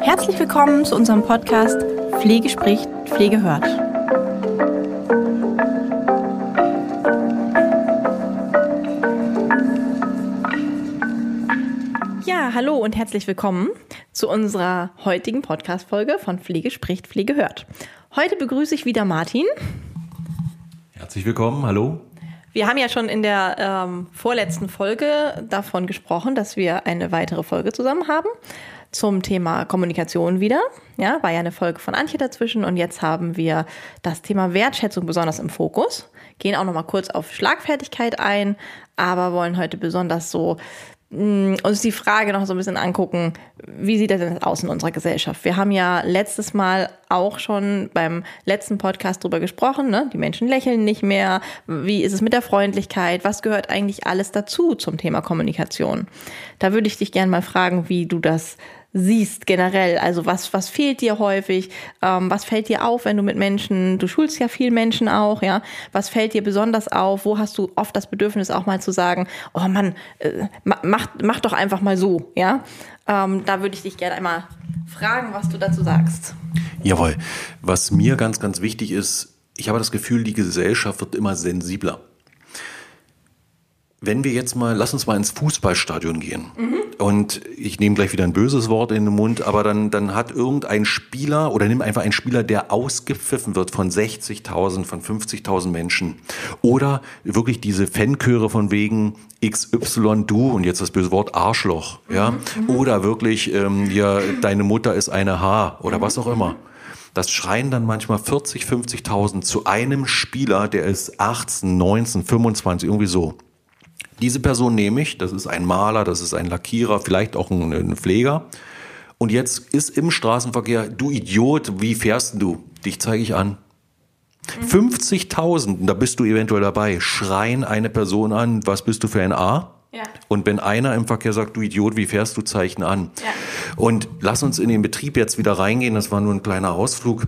Herzlich willkommen zu unserem Podcast Pflege spricht, Pflege hört. Ja, hallo und herzlich willkommen zu unserer heutigen Podcast-Folge von Pflege spricht, Pflege hört. Heute begrüße ich wieder Martin. Herzlich willkommen, hallo. Wir haben ja schon in der ähm, vorletzten Folge davon gesprochen, dass wir eine weitere Folge zusammen haben zum Thema Kommunikation wieder. Ja, war ja eine Folge von Antje dazwischen und jetzt haben wir das Thema Wertschätzung besonders im Fokus. Gehen auch noch mal kurz auf Schlagfertigkeit ein, aber wollen heute besonders so uns die Frage noch so ein bisschen angucken, wie sieht das denn aus in unserer Gesellschaft? Wir haben ja letztes Mal auch schon beim letzten Podcast drüber gesprochen, ne? die Menschen lächeln nicht mehr, wie ist es mit der Freundlichkeit, was gehört eigentlich alles dazu zum Thema Kommunikation? Da würde ich dich gerne mal fragen, wie du das siehst generell? Also was, was fehlt dir häufig? Ähm, was fällt dir auf, wenn du mit Menschen, du schulst ja viel Menschen auch, ja? Was fällt dir besonders auf? Wo hast du oft das Bedürfnis auch mal zu sagen, oh Mann, äh, mach, mach doch einfach mal so, ja? Ähm, da würde ich dich gerne einmal fragen, was du dazu sagst. Jawohl. Was mir ganz, ganz wichtig ist, ich habe das Gefühl, die Gesellschaft wird immer sensibler. Wenn wir jetzt mal, lass uns mal ins Fußballstadion gehen. Mhm. Und ich nehme gleich wieder ein böses Wort in den Mund, aber dann, dann hat irgendein Spieler oder nimm einfach einen Spieler, der ausgepfiffen wird von 60.000, von 50.000 Menschen. Oder wirklich diese Fanchöre von wegen XY du und jetzt das böse Wort Arschloch. Ja? Mhm. Oder wirklich, ähm, ja, deine Mutter ist eine H oder was auch immer. Das schreien dann manchmal 40, 50.000 zu einem Spieler, der ist 18, 19, 25, irgendwie so. Diese Person nehme ich, das ist ein Maler, das ist ein Lackierer, vielleicht auch ein, ein Pfleger. Und jetzt ist im Straßenverkehr, du Idiot, wie fährst du? Dich zeige ich an. Mhm. 50.000, da bist du eventuell dabei, schreien eine Person an, was bist du für ein A? Ja. Und wenn einer im Verkehr sagt, du Idiot, wie fährst du, Zeichen an. Ja. Und lass uns in den Betrieb jetzt wieder reingehen, das war nur ein kleiner Ausflug.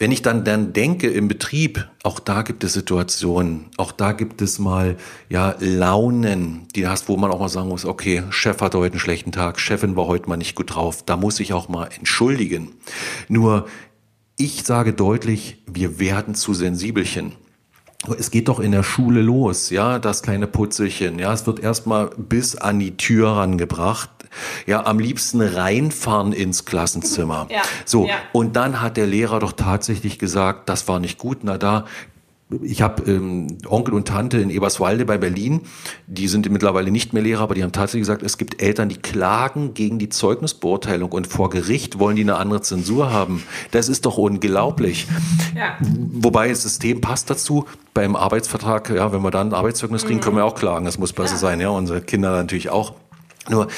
Wenn ich dann, dann denke im Betrieb, auch da gibt es Situationen, auch da gibt es mal, ja, Launen, die hast, wo man auch mal sagen muss, okay, Chef hatte heute einen schlechten Tag, Chefin war heute mal nicht gut drauf, da muss ich auch mal entschuldigen. Nur, ich sage deutlich, wir werden zu Sensibelchen. Es geht doch in der Schule los, ja, das kleine Putzelchen, ja, es wird erstmal bis an die Tür rangebracht, ja, am liebsten reinfahren ins Klassenzimmer. Ja. So, ja. und dann hat der Lehrer doch tatsächlich gesagt, das war nicht gut. Na da, ich habe ähm, Onkel und Tante in Eberswalde bei Berlin, die sind mittlerweile nicht mehr Lehrer, aber die haben tatsächlich gesagt, es gibt Eltern, die klagen gegen die Zeugnisbeurteilung und vor Gericht wollen die eine andere Zensur haben. Das ist doch unglaublich. Ja. Wobei das System passt dazu. Beim Arbeitsvertrag, ja, wenn wir dann ein Arbeitszeugnis kriegen, mhm. können wir auch klagen. Das muss besser ja. sein, ja, unsere Kinder natürlich auch. Nur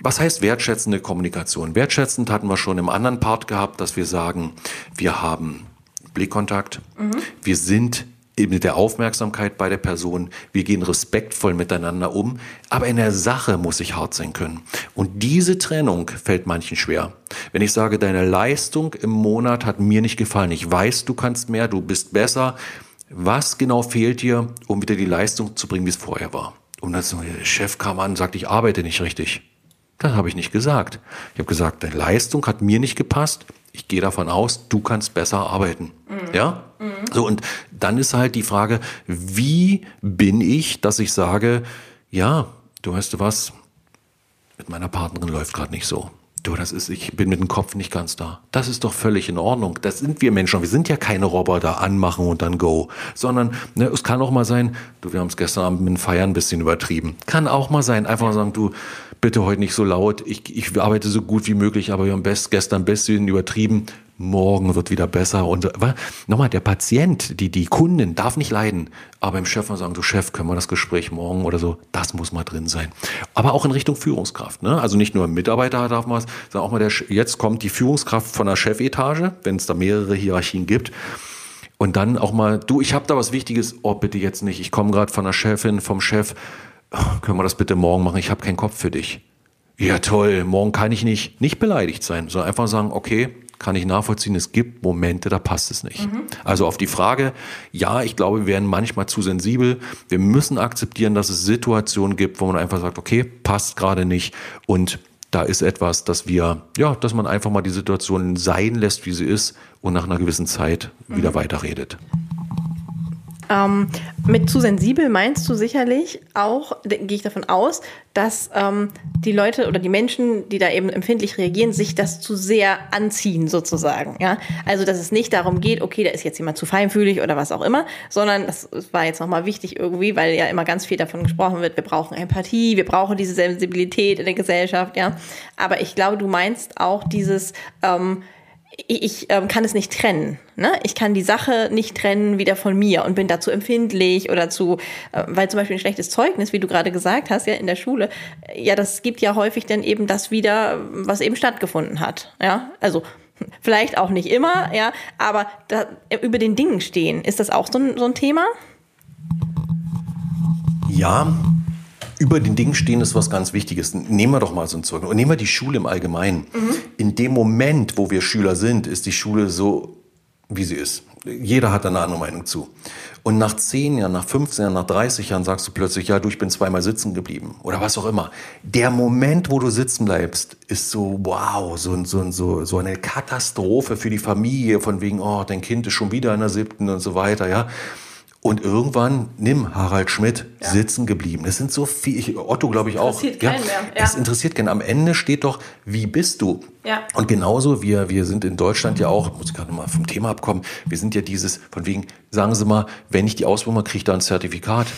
was heißt wertschätzende Kommunikation? Wertschätzend hatten wir schon im anderen Part gehabt, dass wir sagen, wir haben Blickkontakt, mhm. wir sind mit der Aufmerksamkeit bei der Person, wir gehen respektvoll miteinander um, aber in der Sache muss ich hart sein können. Und diese Trennung fällt manchen schwer. Wenn ich sage, deine Leistung im Monat hat mir nicht gefallen, ich weiß, du kannst mehr, du bist besser, was genau fehlt dir, um wieder die Leistung zu bringen, wie es vorher war? Und dann so, der Chef kam an und sagt, ich arbeite nicht richtig. Das habe ich nicht gesagt. Ich habe gesagt, deine Leistung hat mir nicht gepasst. Ich gehe davon aus, du kannst besser arbeiten. Mhm. Ja? Mhm. So, und dann ist halt die Frage, wie bin ich, dass ich sage, ja, du weißt du was, mit meiner Partnerin läuft gerade nicht so. Du, das ist, ich bin mit dem Kopf nicht ganz da. Das ist doch völlig in Ordnung. Das sind wir Menschen. Wir sind ja keine Roboter, anmachen und dann go. Sondern ne, es kann auch mal sein, du, wir haben es gestern Abend mit dem Feiern ein bisschen übertrieben. Kann auch mal sein, einfach sagen, du, bitte heute nicht so laut. Ich, ich arbeite so gut wie möglich, aber wir haben best, gestern bisschen übertrieben. Morgen wird wieder besser. Und nochmal, der Patient, die, die Kunden darf nicht leiden. Aber im Chef mal sagen, du Chef, können wir das Gespräch morgen oder so, das muss mal drin sein. Aber auch in Richtung Führungskraft. Ne? Also nicht nur Mitarbeiter darf man es, sondern auch mal der, jetzt kommt die Führungskraft von der Chefetage, wenn es da mehrere Hierarchien gibt. Und dann auch mal, du, ich habe da was Wichtiges, oh bitte jetzt nicht, ich komme gerade von der Chefin, vom Chef, können wir das bitte morgen machen? Ich habe keinen Kopf für dich. Ja, toll, morgen kann ich nicht, nicht beleidigt sein, sondern einfach sagen, okay, kann ich nachvollziehen, es gibt Momente, da passt es nicht. Mhm. Also auf die Frage, ja, ich glaube, wir werden manchmal zu sensibel. Wir müssen akzeptieren, dass es Situationen gibt, wo man einfach sagt, okay, passt gerade nicht und da ist etwas, dass wir, ja, dass man einfach mal die Situation sein lässt, wie sie ist und nach einer gewissen Zeit wieder mhm. weiterredet. Ähm, mit zu sensibel meinst du sicherlich auch, gehe ich davon aus, dass ähm, die Leute oder die Menschen, die da eben empfindlich reagieren, sich das zu sehr anziehen sozusagen. Ja? Also dass es nicht darum geht, okay, da ist jetzt jemand zu feinfühlig oder was auch immer, sondern das war jetzt nochmal wichtig irgendwie, weil ja immer ganz viel davon gesprochen wird, wir brauchen Empathie, wir brauchen diese Sensibilität in der Gesellschaft, ja. Aber ich glaube, du meinst auch dieses ähm, ich ähm, kann es nicht trennen. Ne? Ich kann die Sache nicht trennen wieder von mir und bin dazu empfindlich oder zu, äh, weil zum Beispiel ein schlechtes Zeugnis, wie du gerade gesagt hast, ja in der Schule, äh, ja, das gibt ja häufig dann eben das wieder, was eben stattgefunden hat. Ja, also vielleicht auch nicht immer, ja, aber da, über den Dingen stehen, ist das auch so ein, so ein Thema? Ja, über den Dingen stehen ist was ganz Wichtiges. Nehmen wir doch mal so ein Zeugnis. Und nehmen wir die Schule im Allgemeinen. Mhm. In dem Moment, wo wir Schüler sind, ist die Schule so, wie sie ist. Jeder hat da eine andere Meinung zu. Und nach 10 Jahren, nach 15 Jahren, nach 30 Jahren sagst du plötzlich, ja, du, ich bin zweimal sitzen geblieben. Oder was auch immer. Der Moment, wo du sitzen bleibst, ist so, wow, so, so, so, so eine Katastrophe für die Familie, von wegen, oh, dein Kind ist schon wieder in der siebten und so weiter, ja. Und irgendwann, nimm Harald Schmidt, ja. sitzen geblieben. Es sind so viel, Otto glaube ich auch. Interessiert ja, keinen mehr. Ja. Es interessiert keinen. Am Ende steht doch, wie bist du? Ja. Und genauso, wir, wir sind in Deutschland ja auch, muss ich gerade mal vom Thema abkommen, wir sind ja dieses, von wegen, sagen Sie mal, wenn ich die Ausbildung mache, kriege ich da ein Zertifikat.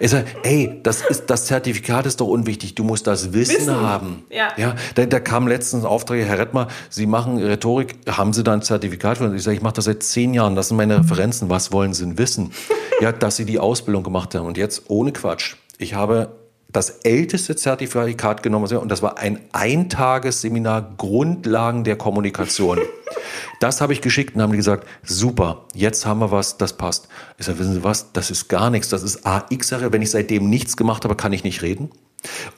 Ich sage, ey, das, ist, das Zertifikat ist doch unwichtig, du musst das Wissen, Wissen. haben. Ja. ja da, da kam letztens ein Auftrag, Herr Rettmer, Sie machen Rhetorik, haben Sie da ein Zertifikat für? Ich sage, ich mache das seit zehn Jahren, das sind meine Referenzen, was wollen Sie denn wissen? ja, dass Sie die Ausbildung gemacht haben. Und jetzt ohne Quatsch. Ich habe das älteste Zertifikat genommen und das war ein Eintagesseminar Grundlagen der Kommunikation. Das habe ich geschickt und haben die gesagt, super, jetzt haben wir was, das passt. Ich sage, wissen Sie was, das ist gar nichts, das ist AX. Wenn ich seitdem nichts gemacht habe, kann ich nicht reden.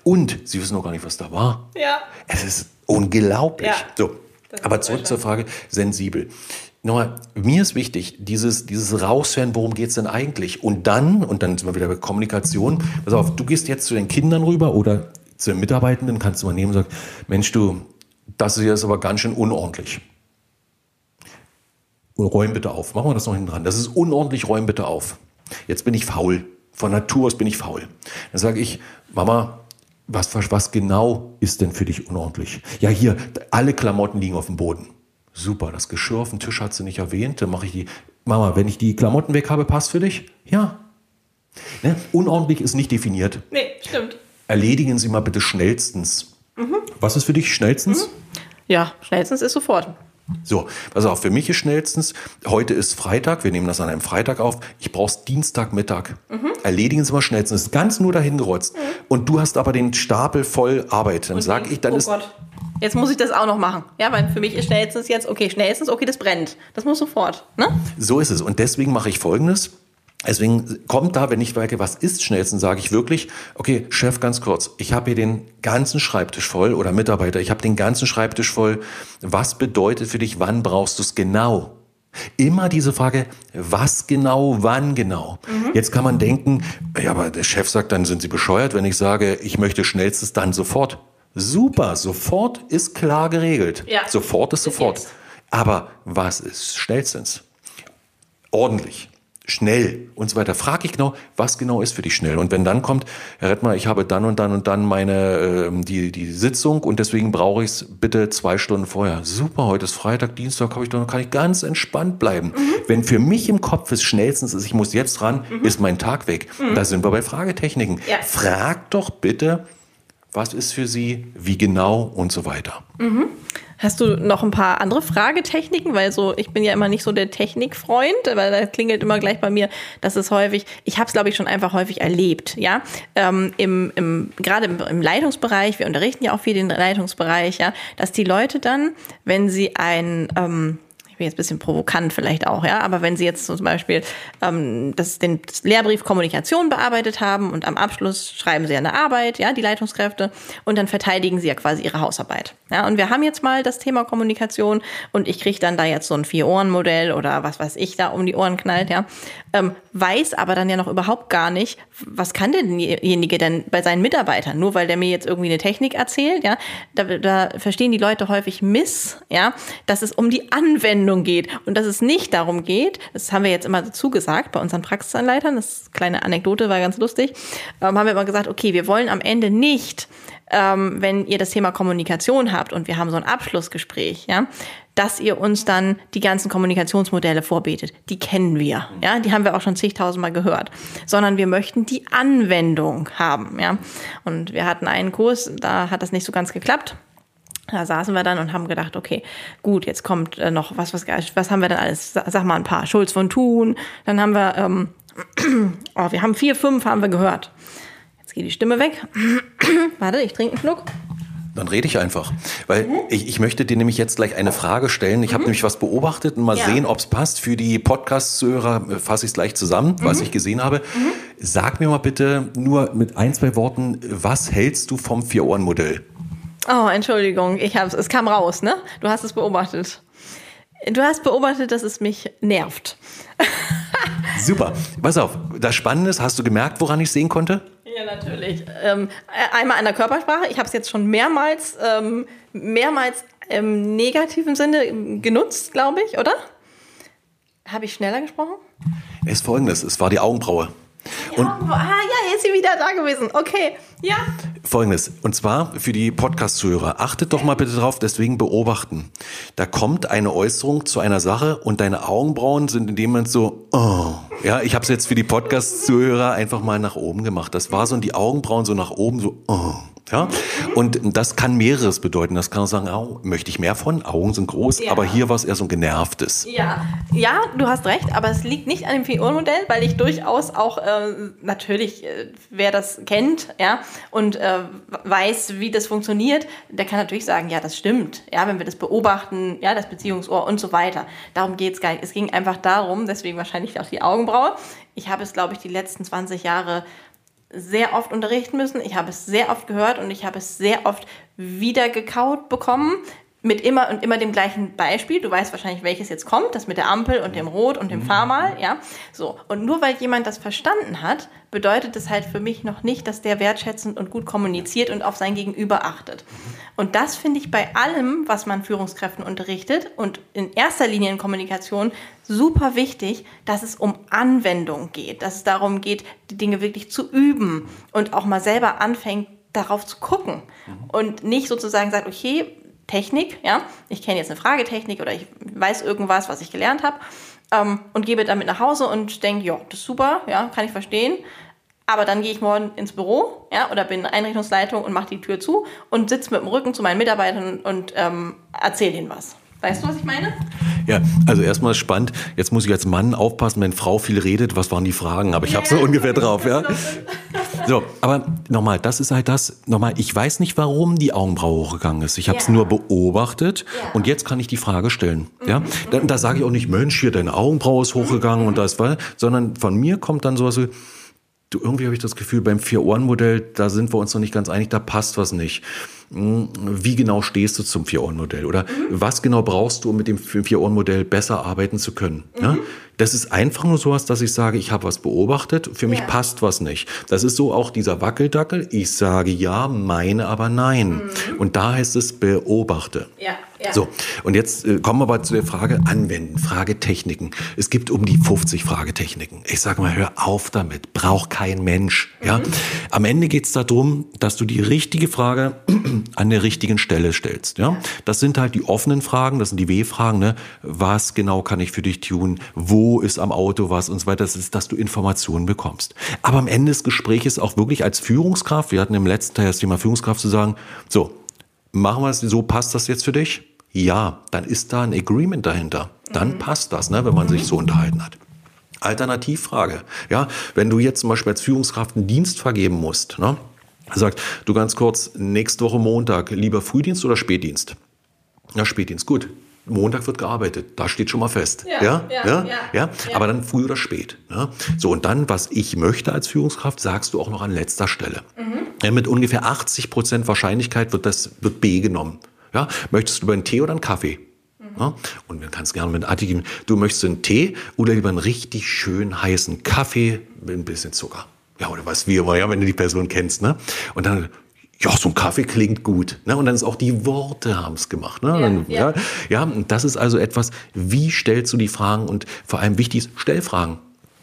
Und Sie wissen noch gar nicht, was da war. Ja. Es ist unglaublich. Ja. So. Aber zurück zur Frage, sensibel. Nochmal, mir ist wichtig, dieses, dieses Raushören, worum geht's denn eigentlich? Und dann, und dann sind wir wieder bei Kommunikation, pass auf, du gehst jetzt zu den Kindern rüber oder zu den Mitarbeitenden, kannst du mal nehmen und sagen, Mensch, du, das hier ist aber ganz schön unordentlich. Und räum bitte auf. Machen wir das noch hinten dran. Das ist unordentlich, räum bitte auf. Jetzt bin ich faul. Von Natur aus bin ich faul. Dann sage ich, Mama, was, was genau ist denn für dich unordentlich? Ja, hier, alle Klamotten liegen auf dem Boden. Super, das Geschirr auf dem Tisch hat sie nicht erwähnt. Dann mache ich die. Mama, wenn ich die Klamotten weg habe, passt für dich? Ja. Ne? Unordentlich ist nicht definiert. Nee, stimmt. Erledigen Sie mal bitte schnellstens. Mhm. Was ist für dich schnellstens? Mhm. Ja, schnellstens ist sofort. So, pass auf, für mich ist schnellstens, heute ist Freitag, wir nehmen das an einem Freitag auf, ich brauch's Dienstagmittag. Mhm. Erledigen Sie mal schnellstens, ganz nur dahin gerotzt. Mhm. Und du hast aber den Stapel voll Arbeit. Dann sag ich, dann oh ist. Gott. Jetzt muss ich das auch noch machen. Ja, weil für mich ist schnellstens jetzt, okay, schnellstens, okay, das brennt. Das muss sofort. Ne? So ist es. Und deswegen mache ich folgendes. Deswegen kommt da, wenn ich merke, was ist schnellstens, sage ich wirklich, okay, Chef, ganz kurz, ich habe hier den ganzen Schreibtisch voll oder Mitarbeiter, ich habe den ganzen Schreibtisch voll. Was bedeutet für dich, wann brauchst du es genau? Immer diese Frage, was genau, wann genau. Mhm. Jetzt kann man denken, ja, aber der Chef sagt, dann sind Sie bescheuert, wenn ich sage, ich möchte schnellstens dann sofort. Super, sofort ist klar geregelt. Ja. Sofort ist sofort. Jetzt. Aber was ist schnellstens? Ordentlich, schnell und so weiter. Frag ich genau, was genau ist für dich schnell? Und wenn dann kommt, Herr Rettmer, ich habe dann und dann und dann meine äh, die die Sitzung und deswegen brauche ich es bitte zwei Stunden vorher. Super, heute ist Freitag, Dienstag, habe ich dann kann ich ganz entspannt bleiben. Mhm. Wenn für mich im Kopf ist schnellstens ist, ich muss jetzt ran, mhm. ist mein Tag weg. Mhm. Da sind wir bei Fragetechniken. Ja. Frag doch bitte was ist für sie, wie genau und so weiter. Mhm. Hast du noch ein paar andere Fragetechniken? Weil so, ich bin ja immer nicht so der Technikfreund, weil da klingelt immer gleich bei mir, dass es häufig, ich habe es glaube ich schon einfach häufig erlebt, ja. Ähm, im, im, Gerade im, im Leitungsbereich, wir unterrichten ja auch viel den Leitungsbereich, ja, dass die Leute dann, wenn sie ein ähm, ich bin jetzt ein bisschen provokant vielleicht auch, ja, aber wenn Sie jetzt zum Beispiel ähm, das, den das Lehrbrief Kommunikation bearbeitet haben und am Abschluss schreiben Sie eine Arbeit, ja, die Leitungskräfte, und dann verteidigen Sie ja quasi Ihre Hausarbeit. Ja, und wir haben jetzt mal das Thema Kommunikation und ich kriege dann da jetzt so ein Vier-Ohren-Modell oder was weiß ich da um die Ohren knallt, ja, ähm, weiß aber dann ja noch überhaupt gar nicht, was kann derjenige denn bei seinen Mitarbeitern, nur weil der mir jetzt irgendwie eine Technik erzählt, ja, da, da verstehen die Leute häufig miss, ja, dass es um die Anwendung geht und dass es nicht darum geht, das haben wir jetzt immer dazu gesagt bei unseren Praxisanleitern, das kleine Anekdote war ganz lustig, ähm, haben wir immer gesagt, okay, wir wollen am Ende nicht ähm, wenn ihr das Thema Kommunikation habt und wir haben so ein Abschlussgespräch, ja, dass ihr uns dann die ganzen Kommunikationsmodelle vorbetet. Die kennen wir, ja, die haben wir auch schon zigtausendmal gehört. Sondern wir möchten die Anwendung haben, ja. Und wir hatten einen Kurs, da hat das nicht so ganz geklappt. Da saßen wir dann und haben gedacht, okay, gut, jetzt kommt äh, noch was, was, was haben wir denn alles? Sag mal ein paar. Schulz von Thun. Dann haben wir, ähm, oh, wir haben vier, fünf haben wir gehört. Jetzt geht die Stimme weg. Warte, ich trinke einen Schluck. Dann rede ich einfach. Weil mhm. ich, ich möchte dir nämlich jetzt gleich eine Frage stellen. Ich mhm. habe nämlich was beobachtet und mal ja. sehen, ob es passt. Für die Podcast-Zuhörer äh, fasse ich es gleich zusammen, mhm. was ich gesehen habe. Mhm. Sag mir mal bitte nur mit ein, zwei Worten, was hältst du vom Vier-Ohren-Modell? Oh, Entschuldigung, ich hab's, es kam raus, ne? Du hast es beobachtet. Du hast beobachtet, dass es mich nervt. Super. Pass auf, das Spannende ist, hast du gemerkt, woran ich sehen konnte? Ja, natürlich. Ähm, einmal an der Körpersprache. Ich habe es jetzt schon mehrmals, ähm, mehrmals im negativen Sinne genutzt, glaube ich, oder? Habe ich schneller gesprochen? Es ist folgendes: Es war die Augenbraue. Und ah, ja, jetzt ist sie wieder da gewesen. Okay, ja. Folgendes, und zwar für die Podcast-Zuhörer, achtet doch mal bitte drauf, deswegen beobachten. Da kommt eine Äußerung zu einer Sache und deine Augenbrauen sind in dem Moment so, oh. Ja, ich habe es jetzt für die Podcast-Zuhörer einfach mal nach oben gemacht. Das war so, und die Augenbrauen so nach oben, so, oh. Ja? Und das kann mehreres bedeuten. Das kann auch sagen, oh, möchte ich mehr von, Augen sind groß, ja. aber hier war es eher so ein genervtes. Ja. ja, du hast recht, aber es liegt nicht an dem Figurenmodell, weil ich durchaus auch äh, natürlich, äh, wer das kennt, ja, und äh, weiß, wie das funktioniert, der kann natürlich sagen, ja, das stimmt, ja, wenn wir das beobachten, ja, das Beziehungsohr und so weiter. Darum geht es gar nicht. Es ging einfach darum, deswegen wahrscheinlich auch die Augenbraue. Ich habe es, glaube ich, die letzten 20 Jahre sehr oft unterrichten müssen. Ich habe es sehr oft gehört und ich habe es sehr oft wieder gekaut bekommen mit immer und immer dem gleichen Beispiel. Du weißt wahrscheinlich, welches jetzt kommt, das mit der Ampel und dem Rot und dem mhm. Fahrmal, ja. So. Und nur weil jemand das verstanden hat, bedeutet es halt für mich noch nicht, dass der wertschätzend und gut kommuniziert und auf sein Gegenüber achtet. Und das finde ich bei allem, was man Führungskräften unterrichtet und in erster Linie in Kommunikation super wichtig, dass es um Anwendung geht, dass es darum geht, die Dinge wirklich zu üben und auch mal selber anfängt, darauf zu gucken mhm. und nicht sozusagen sagt, okay, Technik, ja, ich kenne jetzt eine Fragetechnik oder ich weiß irgendwas, was ich gelernt habe ähm, und gebe damit nach Hause und denke, ja, das ist super, ja, kann ich verstehen. Aber dann gehe ich morgen ins Büro, ja, oder bin Einrichtungsleitung und mache die Tür zu und sitze mit dem Rücken zu meinen Mitarbeitern und ähm, erzähle denen was. Weißt du, was ich meine? Ja, also erstmal spannend. Jetzt muss ich als Mann aufpassen, wenn Frau viel redet, was waren die Fragen? Aber ich ja, habe so ungefähr drauf, ja. So, aber nochmal, das ist halt das. Nochmal, ich weiß nicht, warum die Augenbraue hochgegangen ist. Ich habe es ja. nur beobachtet ja. und jetzt kann ich die Frage stellen. Mhm. Ja, da, da sage ich auch nicht, Mensch, hier deine Augenbraue ist hochgegangen mhm. und das war, sondern von mir kommt dann sowas wie, du, irgendwie habe ich das Gefühl, beim Vier-Ohren-Modell, da sind wir uns noch nicht ganz einig, da passt was nicht. Hm, wie genau stehst du zum Vier-Ohren-Modell? Oder mhm. was genau brauchst du, um mit dem Vier-Ohren-Modell besser arbeiten zu können? Mhm. Ja? Das ist einfach nur sowas, dass ich sage, ich habe was beobachtet, für mich ja. passt was nicht. Das ist so auch dieser Wackeldackel. Ich sage ja, meine aber nein. Mhm. Und da heißt es beobachte. Ja. Ja. So, und jetzt äh, kommen wir aber zu der Frage Anwenden, Fragetechniken. Es gibt um die 50 Fragetechniken. Ich sage mal, hör auf damit, braucht kein Mensch. Mhm. Ja? Am Ende geht es darum, dass du die richtige Frage an der richtigen Stelle stellst. Ja? Das sind halt die offenen Fragen, das sind die W-Fragen. Ne? Was genau kann ich für dich tun? Wo ist am Auto was und so weiter? Das ist, dass du Informationen bekommst. Aber am Ende des Gesprächs auch wirklich als Führungskraft, wir hatten im letzten Teil das Thema Führungskraft zu sagen, so, machen wir es so, passt das jetzt für dich? ja, dann ist da ein Agreement dahinter. Dann mhm. passt das, ne, wenn man sich so unterhalten hat. Alternativfrage. Ja, wenn du jetzt zum Beispiel als Führungskraft einen Dienst vergeben musst, ne, sagt, du ganz kurz, nächste Woche Montag, lieber Frühdienst oder Spätdienst? Ja, Spätdienst, gut. Montag wird gearbeitet, da steht schon mal fest. Ja, Ja, ja, ja, ja. Aber dann früh oder spät. Ne? So, und dann, was ich möchte als Führungskraft, sagst du auch noch an letzter Stelle. Mhm. Mit ungefähr 80 Prozent Wahrscheinlichkeit wird das wird B genommen. Ja? Möchtest du lieber einen Tee oder einen Kaffee? Mhm. Ja? Und dann kannst du gerne mit Atti geben, du möchtest einen Tee oder lieber einen richtig schön heißen Kaffee mit ein bisschen Zucker. Ja, oder was wie immer, ja, wenn du die Person kennst. Ne? Und dann, ja, so ein Kaffee klingt gut. Ne? Und dann ist auch die Worte haben es gemacht. Ne? Ja, dann, ja. ja, ja, und das ist also etwas, wie stellst du die Fragen und vor allem wichtig ist, stell Fragen.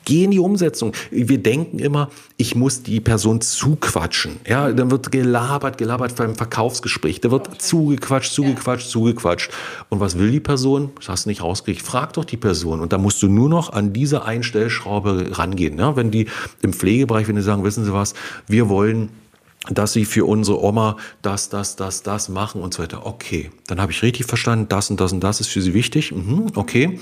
Geh in die Umsetzung. Wir denken immer, ich muss die Person zuquatschen. Ja, dann wird gelabert, gelabert beim Verkaufsgespräch. Da wird zugequatscht, zugequatscht, zugequatscht. Und was will die Person? Das hast du nicht rausgekriegt. Frag doch die Person. Und da musst du nur noch an diese Einstellschraube rangehen. Ja, wenn die im Pflegebereich, wenn die sagen, wissen Sie was, wir wollen dass sie für unsere Oma das, das, das, das machen und so weiter. Okay, dann habe ich richtig verstanden, das und das und das ist für sie wichtig. Mhm, okay.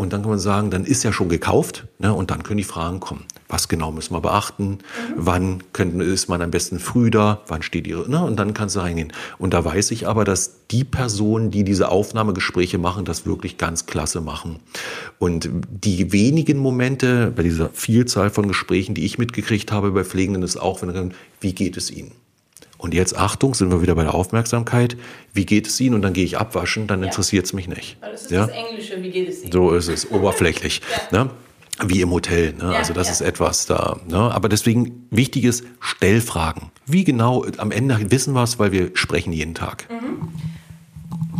Und dann kann man sagen, dann ist ja schon gekauft ne, und dann können die Fragen kommen. Was genau müssen wir beachten? Wann könnten, ist man am besten früh da? Wann steht ihre? Ne, und dann kannst du reingehen. Und da weiß ich aber, dass die Personen, die diese Aufnahmegespräche machen, das wirklich ganz klasse machen. Und die wenigen Momente bei dieser Vielzahl von Gesprächen, die ich mitgekriegt habe bei Pflegenden, ist auch, wenn wie geht es ihnen? Und jetzt Achtung, sind wir wieder bei der Aufmerksamkeit. Wie geht es Ihnen? Und dann gehe ich abwaschen, dann interessiert es mich nicht. Das ist Ja? das Englische, wie geht es Ihnen? So ist es, oberflächlich. Ne? Wie im Hotel. Ne? Ja, also das ja. ist etwas da. Ne? Aber deswegen wichtig ist, Stellfragen. Wie genau, am Ende wissen wir es, weil wir sprechen jeden Tag.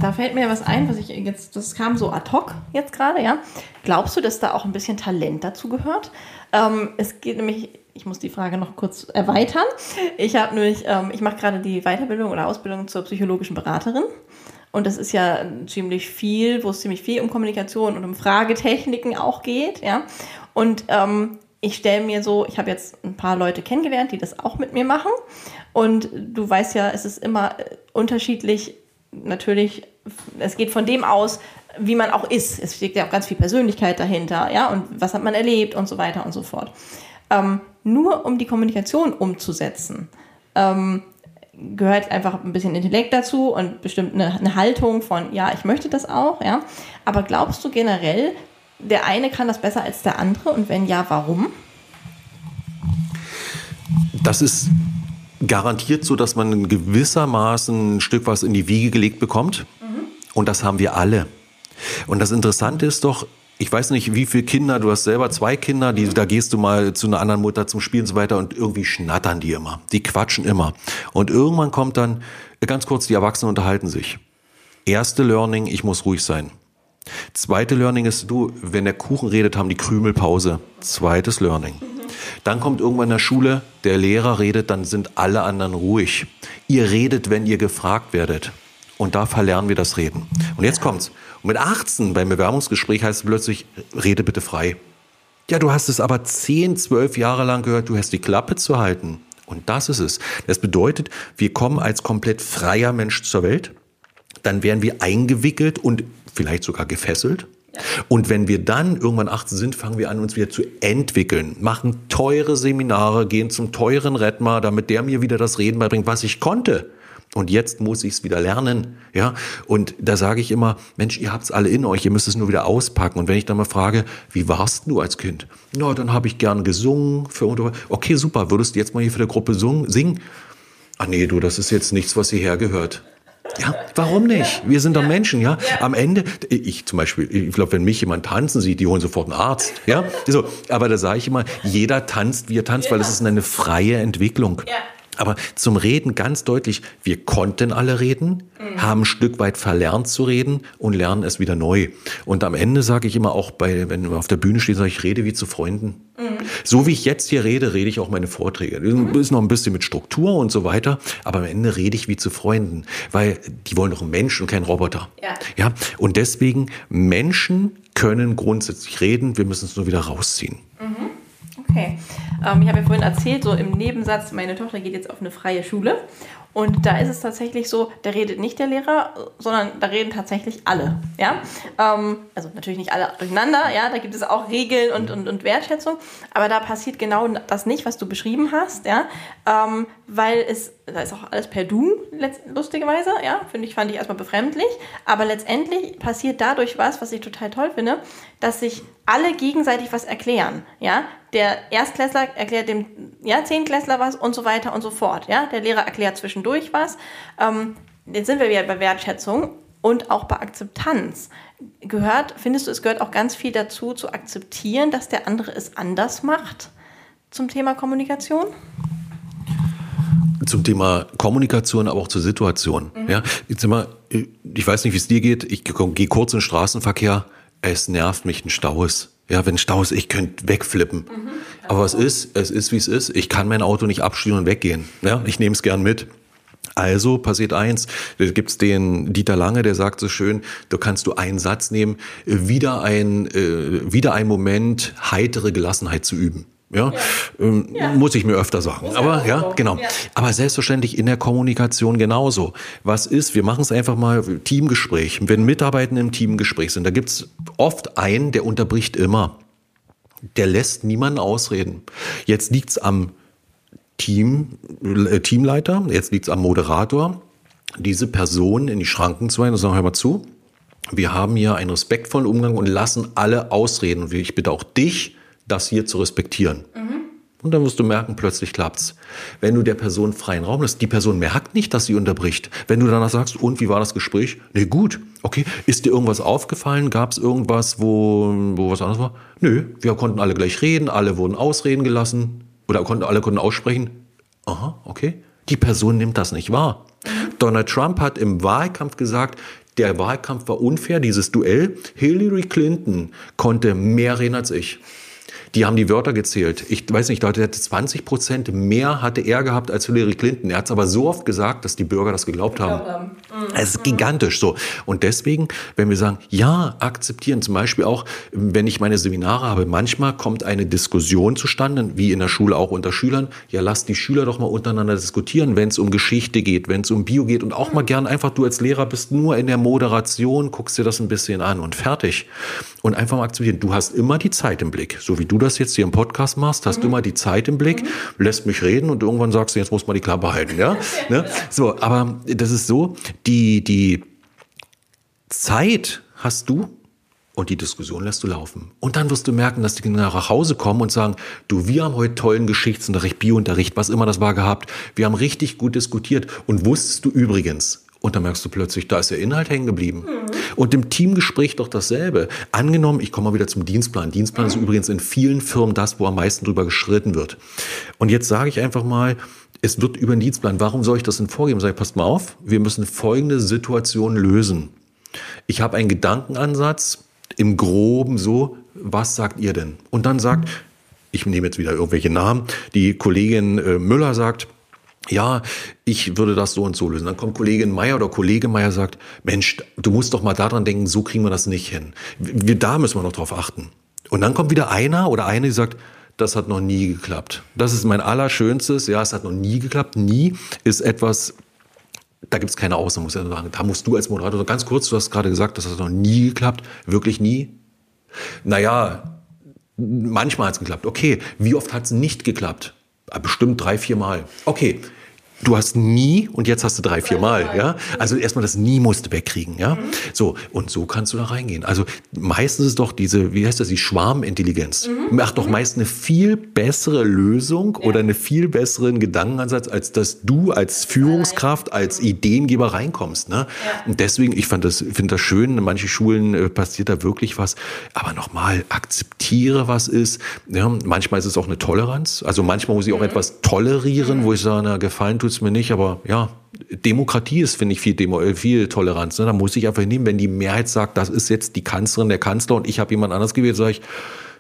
Da fällt mir was ein, was ich jetzt, das kam so ad hoc jetzt gerade, ja. Glaubst du, dass da auch ein bisschen Talent dazu gehört? Ähm, es geht nämlich, ich muss die Frage noch kurz erweitern. Ich habe nämlich, ähm, ich mache gerade die Weiterbildung oder Ausbildung zur psychologischen Beraterin. Und das ist ja ziemlich viel, wo es ziemlich viel um Kommunikation und um Fragetechniken auch geht, ja. Und ähm, ich stelle mir so, ich habe jetzt ein paar Leute kennengelernt, die das auch mit mir machen. Und du weißt ja, es ist immer äh, unterschiedlich, natürlich, es geht von dem aus, wie man auch ist. Es steckt ja auch ganz viel Persönlichkeit dahinter, ja, und was hat man erlebt und so weiter und so fort. Ähm, nur um die Kommunikation umzusetzen, ähm, gehört einfach ein bisschen Intellekt dazu und bestimmt eine, eine Haltung von, ja, ich möchte das auch, ja. Aber glaubst du generell, der eine kann das besser als der andere und wenn ja, warum? Das ist garantiert so, dass man gewissermaßen ein Stück was in die Wiege gelegt bekommt. Und das haben wir alle. Und das Interessante ist doch, ich weiß nicht, wie viele Kinder, du hast selber zwei Kinder, die, da gehst du mal zu einer anderen Mutter zum Spielen und so weiter und irgendwie schnattern die immer. Die quatschen immer. Und irgendwann kommt dann, ganz kurz, die Erwachsenen unterhalten sich. Erste Learning, ich muss ruhig sein. Zweite Learning ist, du, wenn der Kuchen redet, haben die Krümel Pause. Zweites Learning. Dann kommt irgendwann in der Schule, der Lehrer redet, dann sind alle anderen ruhig. Ihr redet, wenn ihr gefragt werdet. Und da verlernen wir das Reden. Und jetzt kommt's. Und mit 18 beim Bewerbungsgespräch heißt es plötzlich, rede bitte frei. Ja, du hast es aber 10, 12 Jahre lang gehört, du hast die Klappe zu halten. Und das ist es. Das bedeutet, wir kommen als komplett freier Mensch zur Welt. Dann werden wir eingewickelt und vielleicht sogar gefesselt. Und wenn wir dann irgendwann 18 sind, fangen wir an, uns wieder zu entwickeln, machen teure Seminare, gehen zum teuren Redner, damit der mir wieder das Reden beibringt, was ich konnte. Und jetzt muss ich es wieder lernen, ja. Und da sage ich immer, Mensch, ihr habt's alle in euch, ihr müsst es nur wieder auspacken. Und wenn ich dann mal frage, wie warst du als Kind? Na, dann habe ich gern gesungen für. Okay, super. Würdest du jetzt mal hier für der Gruppe singen? Ah nee, du, das ist jetzt nichts, was hierher gehört. Ja, warum nicht? Wir sind doch Menschen, ja? Am Ende, ich zum Beispiel, ich glaube, wenn mich jemand tanzen sieht, die holen sofort einen Arzt, ja? So, aber da sage ich immer, jeder tanzt, wie er tanzt, weil es ist eine freie Entwicklung. Aber zum Reden ganz deutlich, wir konnten alle reden, haben ein Stück weit verlernt zu reden und lernen es wieder neu. Und am Ende sage ich immer auch, bei, wenn wir auf der Bühne stehen, sage ich, rede wie zu Freunden. So wie ich jetzt hier rede, rede ich auch meine Vorträge. Ist noch ein bisschen mit Struktur und so weiter, aber am Ende rede ich wie zu Freunden, weil die wollen doch einen Mensch und keinen Roboter. Ja. ja. Und deswegen, Menschen können grundsätzlich reden, wir müssen es nur wieder rausziehen. Okay. Ähm, ich habe ja vorhin erzählt, so im Nebensatz, meine Tochter geht jetzt auf eine freie Schule. Und da ist es tatsächlich so, da redet nicht der Lehrer, sondern da reden tatsächlich alle. Ja? Ähm, also natürlich nicht alle durcheinander, ja, da gibt es auch Regeln und, und, und Wertschätzung, aber da passiert genau das nicht, was du beschrieben hast, ja, ähm, weil es, da ist auch alles per Du, lustigerweise, ja, finde ich, fand ich erstmal befremdlich, aber letztendlich passiert dadurch was, was ich total toll finde, dass sich alle gegenseitig was erklären, ja, der Erstklässler erklärt dem ja, Zehntklässler was und so weiter und so fort. Ja? Der Lehrer erklärt zwischendurch was. Ähm, jetzt sind wir wieder bei Wertschätzung und auch bei Akzeptanz. Gehört, findest du, es gehört auch ganz viel dazu, zu akzeptieren, dass der andere es anders macht zum Thema Kommunikation? Zum Thema Kommunikation, aber auch zur Situation. Mhm. Ja, jetzt immer, ich weiß nicht, wie es dir geht. Ich gehe kurz in den Straßenverkehr. Es nervt mich, ein Stau ist. Ja, wenn Stau ist, ich könnte wegflippen. Mhm. Aber es ist, es ist, wie es ist. Ich kann mein Auto nicht abstellen und weggehen. Ja, ich nehme es gern mit. Also passiert eins, da gibt's den Dieter Lange, der sagt so schön, da kannst du einen Satz nehmen, wieder ein, äh, wieder ein Moment, heitere Gelassenheit zu üben. Ja, ja. Ähm, ja. muss ich mir öfter sagen. Muss Aber ja, so. genau. Ja. Aber selbstverständlich in der Kommunikation genauso. Was ist, wir machen es einfach mal Teamgespräch. Wenn Mitarbeitende im Teamgespräch sind, da gibt's oft einen, der unterbricht immer. Der lässt niemanden ausreden. Jetzt liegt's am Team, äh, Teamleiter, jetzt liegt's am Moderator, diese Person in die Schranken zu weisen und sagen, hör mal zu, wir haben hier einen respektvollen Umgang und lassen alle ausreden. Und ich bitte auch dich, das hier zu respektieren. Mhm. Und dann wirst du merken, plötzlich klappt's. Wenn du der Person freien Raum lässt, die Person merkt nicht, dass sie unterbricht. Wenn du danach sagst, und wie war das Gespräch? Nee, gut. Okay. Ist dir irgendwas aufgefallen? Gab es irgendwas, wo, wo was anderes war? Nö. Wir konnten alle gleich reden, alle wurden ausreden gelassen. Oder konnten, alle konnten aussprechen. Aha, okay. Die Person nimmt das nicht wahr. Mhm. Donald Trump hat im Wahlkampf gesagt, der Wahlkampf war unfair, dieses Duell. Hillary Clinton konnte mehr reden als ich. Die haben die Wörter gezählt. Ich weiß nicht, Leute, 20 Prozent mehr hatte er gehabt als Hillary Clinton. Er hat es aber so oft gesagt, dass die Bürger das geglaubt haben. haben. Mhm. Es ist gigantisch so. Und deswegen, wenn wir sagen, ja, akzeptieren, zum Beispiel auch, wenn ich meine Seminare habe, manchmal kommt eine Diskussion zustande, wie in der Schule auch unter Schülern. Ja, lass die Schüler doch mal untereinander diskutieren, wenn es um Geschichte geht, wenn es um Bio geht und auch mal gern einfach, du als Lehrer bist nur in der Moderation, guckst dir das ein bisschen an und fertig. Und einfach mal akzeptieren. Du hast immer die Zeit im Blick, so wie du das jetzt hier im Podcast machst, hast mhm. du immer die Zeit im Blick, mhm. lässt mich reden und irgendwann sagst du, jetzt muss man die Klappe halten, ja? ne? So, aber das ist so, die, die Zeit hast du und die Diskussion lässt du laufen. Und dann wirst du merken, dass die Kinder nach Hause kommen und sagen, du, wir haben heute tollen Geschichtsunterricht, Biounterricht, was immer das war gehabt. Wir haben richtig gut diskutiert. Und wusstest du übrigens, und dann merkst du plötzlich, da ist der Inhalt hängen geblieben. Mhm. Und im Teamgespräch doch dasselbe. Angenommen, ich komme mal wieder zum Dienstplan. Dienstplan mhm. ist übrigens in vielen Firmen das, wo am meisten drüber geschritten wird. Und jetzt sage ich einfach mal, es wird über den Dienstplan. Warum soll ich das denn vorgeben? Sag ich, passt mal auf, wir müssen folgende Situation lösen. Ich habe einen Gedankenansatz im Groben so, was sagt ihr denn? Und dann sagt, ich nehme jetzt wieder irgendwelche Namen, die Kollegin äh, Müller sagt, ja, ich würde das so und so lösen. Dann kommt Kollegin Meier oder Kollege Meier sagt, Mensch, du musst doch mal daran denken, so kriegen wir das nicht hin. Wir, da müssen wir noch drauf achten. Und dann kommt wieder einer oder eine, die sagt, das hat noch nie geklappt. Das ist mein allerschönstes, ja, es hat noch nie geklappt. Nie ist etwas, da gibt es keine Ausnahme, muss ich sagen. Da musst du als Moderator, ganz kurz, du hast gerade gesagt, das hat noch nie geklappt. Wirklich nie? Naja, manchmal hat es geklappt. Okay, wie oft hat es nicht geklappt? Ah, bestimmt drei, vier Mal. Okay, du hast nie und jetzt hast du drei, vier Mal, ja. Also erstmal das nie musst du wegkriegen, ja. Mhm. So, und so kannst du da reingehen. Also meistens ist doch diese, wie heißt das, die Schwarmintelligenz, mhm. macht doch mhm. meist eine viel bessere Lösung ja. oder einen viel besseren Gedankenansatz, als dass du als Führungskraft, als Ideengeber reinkommst, ne? Ja. Und deswegen, ich fand das, finde das schön, in manchen Schulen äh, passiert da wirklich was. Aber nochmal, akzeptiere, was ist. Ja, manchmal ist es auch eine Toleranz. Also manchmal muss ich auch mhm. etwas tolerieren, wo ich sage, na, gefallen tut tut's mir nicht, aber ja, Demokratie ist, finde ich, viel, Demo äh, viel Toleranz. Ne? Da muss ich einfach hinnehmen, wenn die Mehrheit sagt, das ist jetzt die Kanzlerin, der Kanzler und ich habe jemand anders gewählt, sage ich,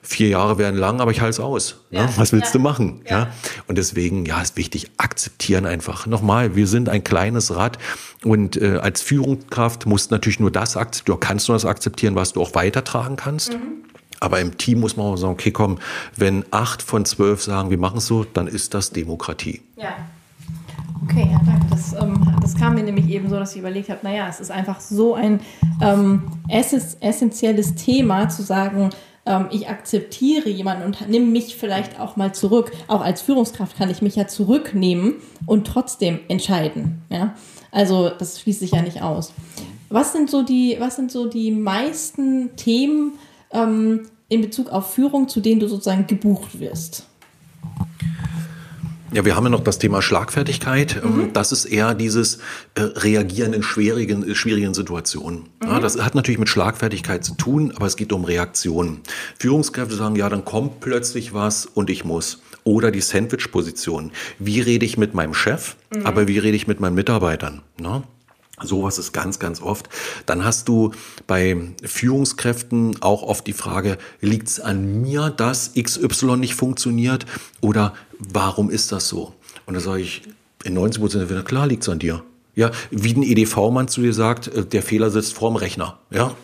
vier Jahre werden lang, aber ich halte es aus. Ne? Ja, Was willst ja, du machen? Ja. ja. Und deswegen, ja, ist wichtig, akzeptieren einfach. Nochmal, wir sind ein kleines Rad und äh, als Führungskraft musst du natürlich nur das akzeptieren, kannst du das akzeptieren, was du auch weitertragen kannst. Mhm. Aber im Team muss man auch sagen, okay, komm, wenn acht von zwölf sagen, wir machen es so, dann ist das Demokratie. Ja. Okay, ja, danke. Das, ähm, das kam mir nämlich eben so, dass ich überlegt habe, naja, es ist einfach so ein ähm, essentielles Thema zu sagen, ähm, ich akzeptiere jemanden und nehme mich vielleicht auch mal zurück. Auch als Führungskraft kann ich mich ja zurücknehmen und trotzdem entscheiden. Ja? Also das schließt sich ja nicht aus. Was sind so die, was sind so die meisten Themen ähm, in Bezug auf Führung, zu denen du sozusagen gebucht wirst? Ja, wir haben ja noch das Thema Schlagfertigkeit. Mhm. Das ist eher dieses äh, Reagieren in schwierigen, äh, schwierigen Situationen. Mhm. Ja, das hat natürlich mit Schlagfertigkeit zu tun, aber es geht um Reaktionen. Führungskräfte sagen, ja, dann kommt plötzlich was und ich muss. Oder die Sandwich-Position. Wie rede ich mit meinem Chef, mhm. aber wie rede ich mit meinen Mitarbeitern? Ne? Sowas ist ganz, ganz oft. Dann hast du bei Führungskräften auch oft die Frage, liegt es an mir, dass XY nicht funktioniert oder warum ist das so? Und da sage ich, in 90 Prozent der klar liegt es an dir. Ja, wie ein EDV-Mann zu dir sagt, äh, der Fehler sitzt vorm Rechner. Ja,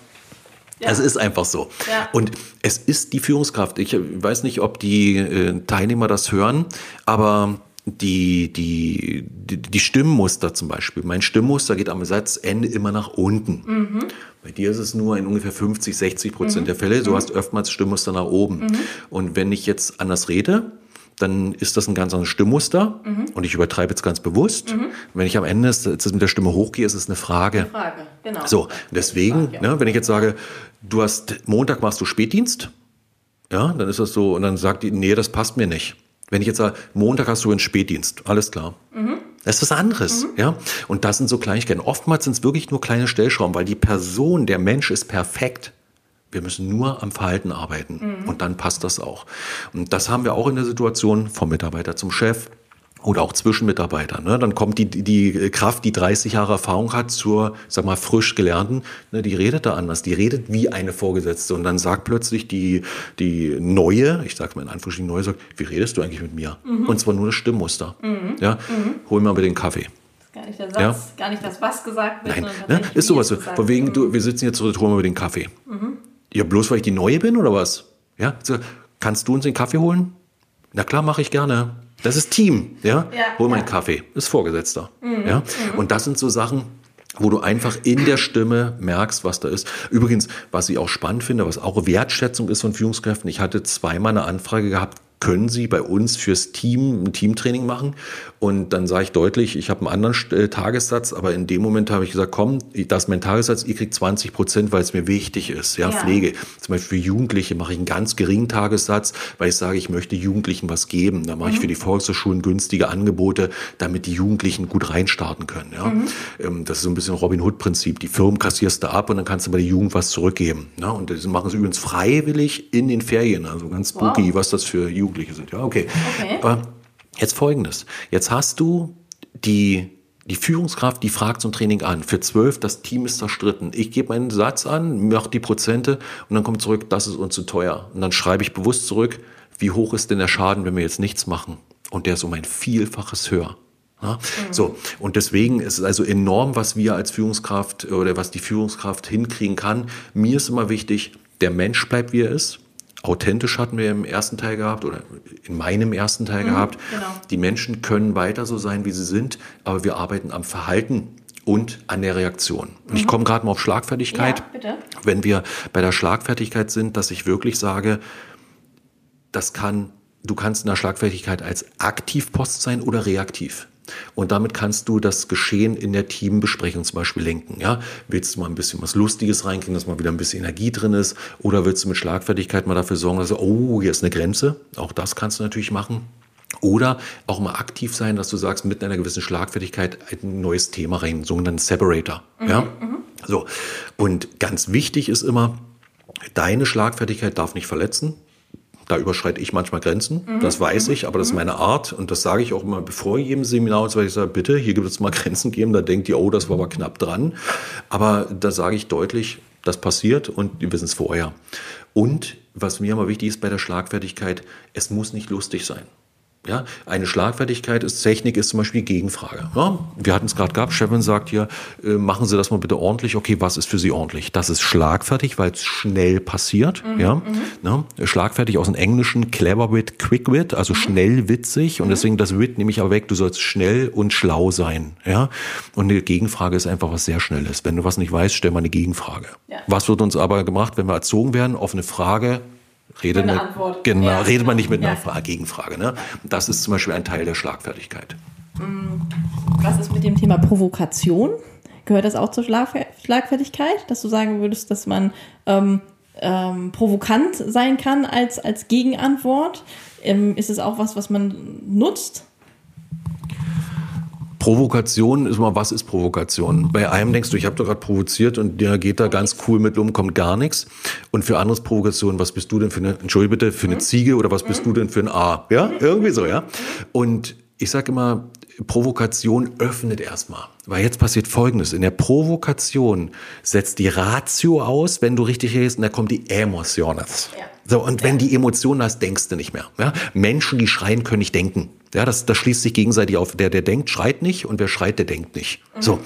ja. Es ist einfach so. Ja. Und es ist die Führungskraft. Ich weiß nicht, ob die äh, Teilnehmer das hören, aber die, die, die, die Stimmmuster zum Beispiel. Mein Stimmmuster geht am Satzende immer nach unten. Mhm. Bei dir ist es nur in ungefähr 50, 60 Prozent mhm. der Fälle. Du mhm. hast oftmals Stimmmuster nach oben. Mhm. Und wenn ich jetzt anders rede, dann ist das ein ganz anderes Stimmmuster. Mhm. Und ich übertreibe jetzt ganz bewusst. Mhm. Wenn ich am Ende jetzt mit der Stimme hochgehe, ist es eine Frage. Eine Frage, genau. So, deswegen, Frage, ja. ne, wenn ich jetzt sage, du hast Montag machst du Spätdienst, ja, dann ist das so, und dann sagt die, nee, das passt mir nicht. Wenn ich jetzt sage, Montag hast du einen Spätdienst, alles klar. Mhm. Das ist was anderes, mhm. ja. Und das sind so Kleinigkeiten. Oftmals sind es wirklich nur kleine Stellschrauben, weil die Person, der Mensch ist perfekt. Wir müssen nur am Verhalten arbeiten mhm. und dann passt das auch. Und das haben wir auch in der Situation vom Mitarbeiter zum Chef, oder auch zwischen Mitarbeitern. Ne? Dann kommt die, die Kraft, die 30 Jahre Erfahrung hat, zur, sag mal, frisch gelernten, ne? die redet da anders, die redet wie eine Vorgesetzte und dann sagt plötzlich die, die Neue, ich sage mal in Anführungsstrichen Neue, sagt, wie redest du eigentlich mit mir? Mhm. Und zwar nur das Stimmmuster. Mhm. Ja? Mhm. Hol mir mal den Kaffee. Gar nicht der Satz, ja? gar nicht das, was gesagt wird. Nein, ne? ist sowas so. Von wegen, du, wir sitzen jetzt zurück, holen wir den Kaffee. Mhm. Ja, bloß weil ich die Neue bin oder was? Ja, so, kannst du uns den Kaffee holen? Na klar, mache ich gerne. Das ist Team, ja? ja Hol mal einen Kaffee, ist Vorgesetzter. Mhm. Ja? Mhm. Und das sind so Sachen, wo du einfach in der Stimme merkst, was da ist. Übrigens, was ich auch spannend finde, was auch Wertschätzung ist von Führungskräften. Ich hatte zweimal eine Anfrage gehabt, können Sie bei uns fürs Team ein Teamtraining machen? Und dann sage ich deutlich, ich habe einen anderen äh, Tagessatz, aber in dem Moment habe ich gesagt, komm, das ist mein Tagessatz, ihr kriegt 20 Prozent, weil es mir wichtig ist. Ja, ja, Pflege. Zum Beispiel für Jugendliche mache ich einen ganz geringen Tagessatz, weil ich sage, ich möchte Jugendlichen was geben. Da mache mhm. ich für die Volkshochschulen günstige Angebote, damit die Jugendlichen gut reinstarten können. Ja? Mhm. Ähm, das ist so ein bisschen Robin Hood-Prinzip. Die Firmen kassierst du ab und dann kannst du bei der Jugend was zurückgeben. Ja? Und das machen sie übrigens freiwillig in den Ferien. Also ganz spooky, wow. was das für Jugendliche Jugendliche sind. Ja, okay. okay. Aber jetzt folgendes. Jetzt hast du die die Führungskraft, die fragt zum Training an. Für zwölf, das Team ist zerstritten. Ich gebe meinen Satz an, mache die Prozente und dann kommt zurück, das ist uns zu teuer. Und dann schreibe ich bewusst zurück, wie hoch ist denn der Schaden, wenn wir jetzt nichts machen? Und der ist um ein Vielfaches höher. Ja? Mhm. So, und deswegen ist es also enorm, was wir als Führungskraft oder was die Führungskraft hinkriegen kann. Mir ist immer wichtig, der Mensch bleibt, wie er ist authentisch hatten wir im ersten Teil gehabt oder in meinem ersten Teil mhm, gehabt. Genau. Die Menschen können weiter so sein, wie sie sind, aber wir arbeiten am Verhalten und an der Reaktion. Und mhm. ich komme gerade mal auf Schlagfertigkeit. Ja, bitte. Wenn wir bei der Schlagfertigkeit sind, dass ich wirklich sage, das kann, du kannst in der Schlagfertigkeit als Aktivpost sein oder reaktiv. Und damit kannst du das Geschehen in der Teambesprechung zum Beispiel lenken. Ja? Willst du mal ein bisschen was Lustiges reinkriegen, dass mal wieder ein bisschen Energie drin ist? Oder willst du mit Schlagfertigkeit mal dafür sorgen, dass du, oh, hier ist eine Grenze? Auch das kannst du natürlich machen. Oder auch mal aktiv sein, dass du sagst, mit einer gewissen Schlagfertigkeit ein neues Thema rein, sogenannten Separator. Mhm, ja? Mhm. So. Und ganz wichtig ist immer, deine Schlagfertigkeit darf nicht verletzen. Da überschreite ich manchmal Grenzen, mhm. das weiß ich, aber das ist mhm. meine Art und das sage ich auch immer bevor jedem Seminar, weil ich sage, bitte, hier gibt es mal Grenzen geben, da denkt ihr, oh, das war aber knapp dran. Aber da sage ich deutlich, das passiert und die wissen es vorher. Und was mir immer wichtig ist bei der Schlagfertigkeit, es muss nicht lustig sein. Ja, eine Schlagfertigkeit ist Technik, ist zum Beispiel Gegenfrage. Ja, wir hatten es gerade gehabt, Chevin sagt hier, äh, machen Sie das mal bitte ordentlich. Okay, was ist für Sie ordentlich? Das ist schlagfertig, weil es schnell passiert. Mhm, ja, mhm. ja, schlagfertig aus dem Englischen, clever wit, quick wit, also mhm. schnell witzig. Und mhm. deswegen das wit nehme ich aber weg. Du sollst schnell und schlau sein. Ja, und eine Gegenfrage ist einfach was sehr Schnelles. Wenn du was nicht weißt, stell mal eine Gegenfrage. Ja. Was wird uns aber gemacht, wenn wir erzogen werden? Offene Frage, redet man, genau, ja, redet man nicht mit einer ja. Gegenfrage. Ne? Das ist zum Beispiel ein Teil der Schlagfertigkeit. Mm, was ist mit dem Thema Provokation? Gehört das auch zur Schlagfer Schlagfertigkeit, dass du sagen würdest, dass man ähm, ähm, provokant sein kann als, als Gegenantwort? Ähm, ist es auch was, was man nutzt? Provokation ist mal, was ist Provokation? Bei einem denkst du, ich habe doch gerade provoziert und der geht da ganz cool mit um, kommt gar nichts. Und für anderes Provokation, was bist du denn für eine, entschuldige bitte, für eine Ziege oder was bist du denn für ein A? Ja, irgendwie so, ja. Und ich sage immer, Provokation öffnet erstmal. Weil jetzt passiert Folgendes. In der Provokation setzt die Ratio aus, wenn du richtig redest, und da kommt die Emotiones. Ja. So, und wenn die Emotionen hast, denkst du nicht mehr. Ja? Menschen, die schreien, können nicht denken. Ja, das, das schließt sich gegenseitig auf. Der, der denkt, schreit nicht und wer schreit, der denkt nicht. Mhm. So.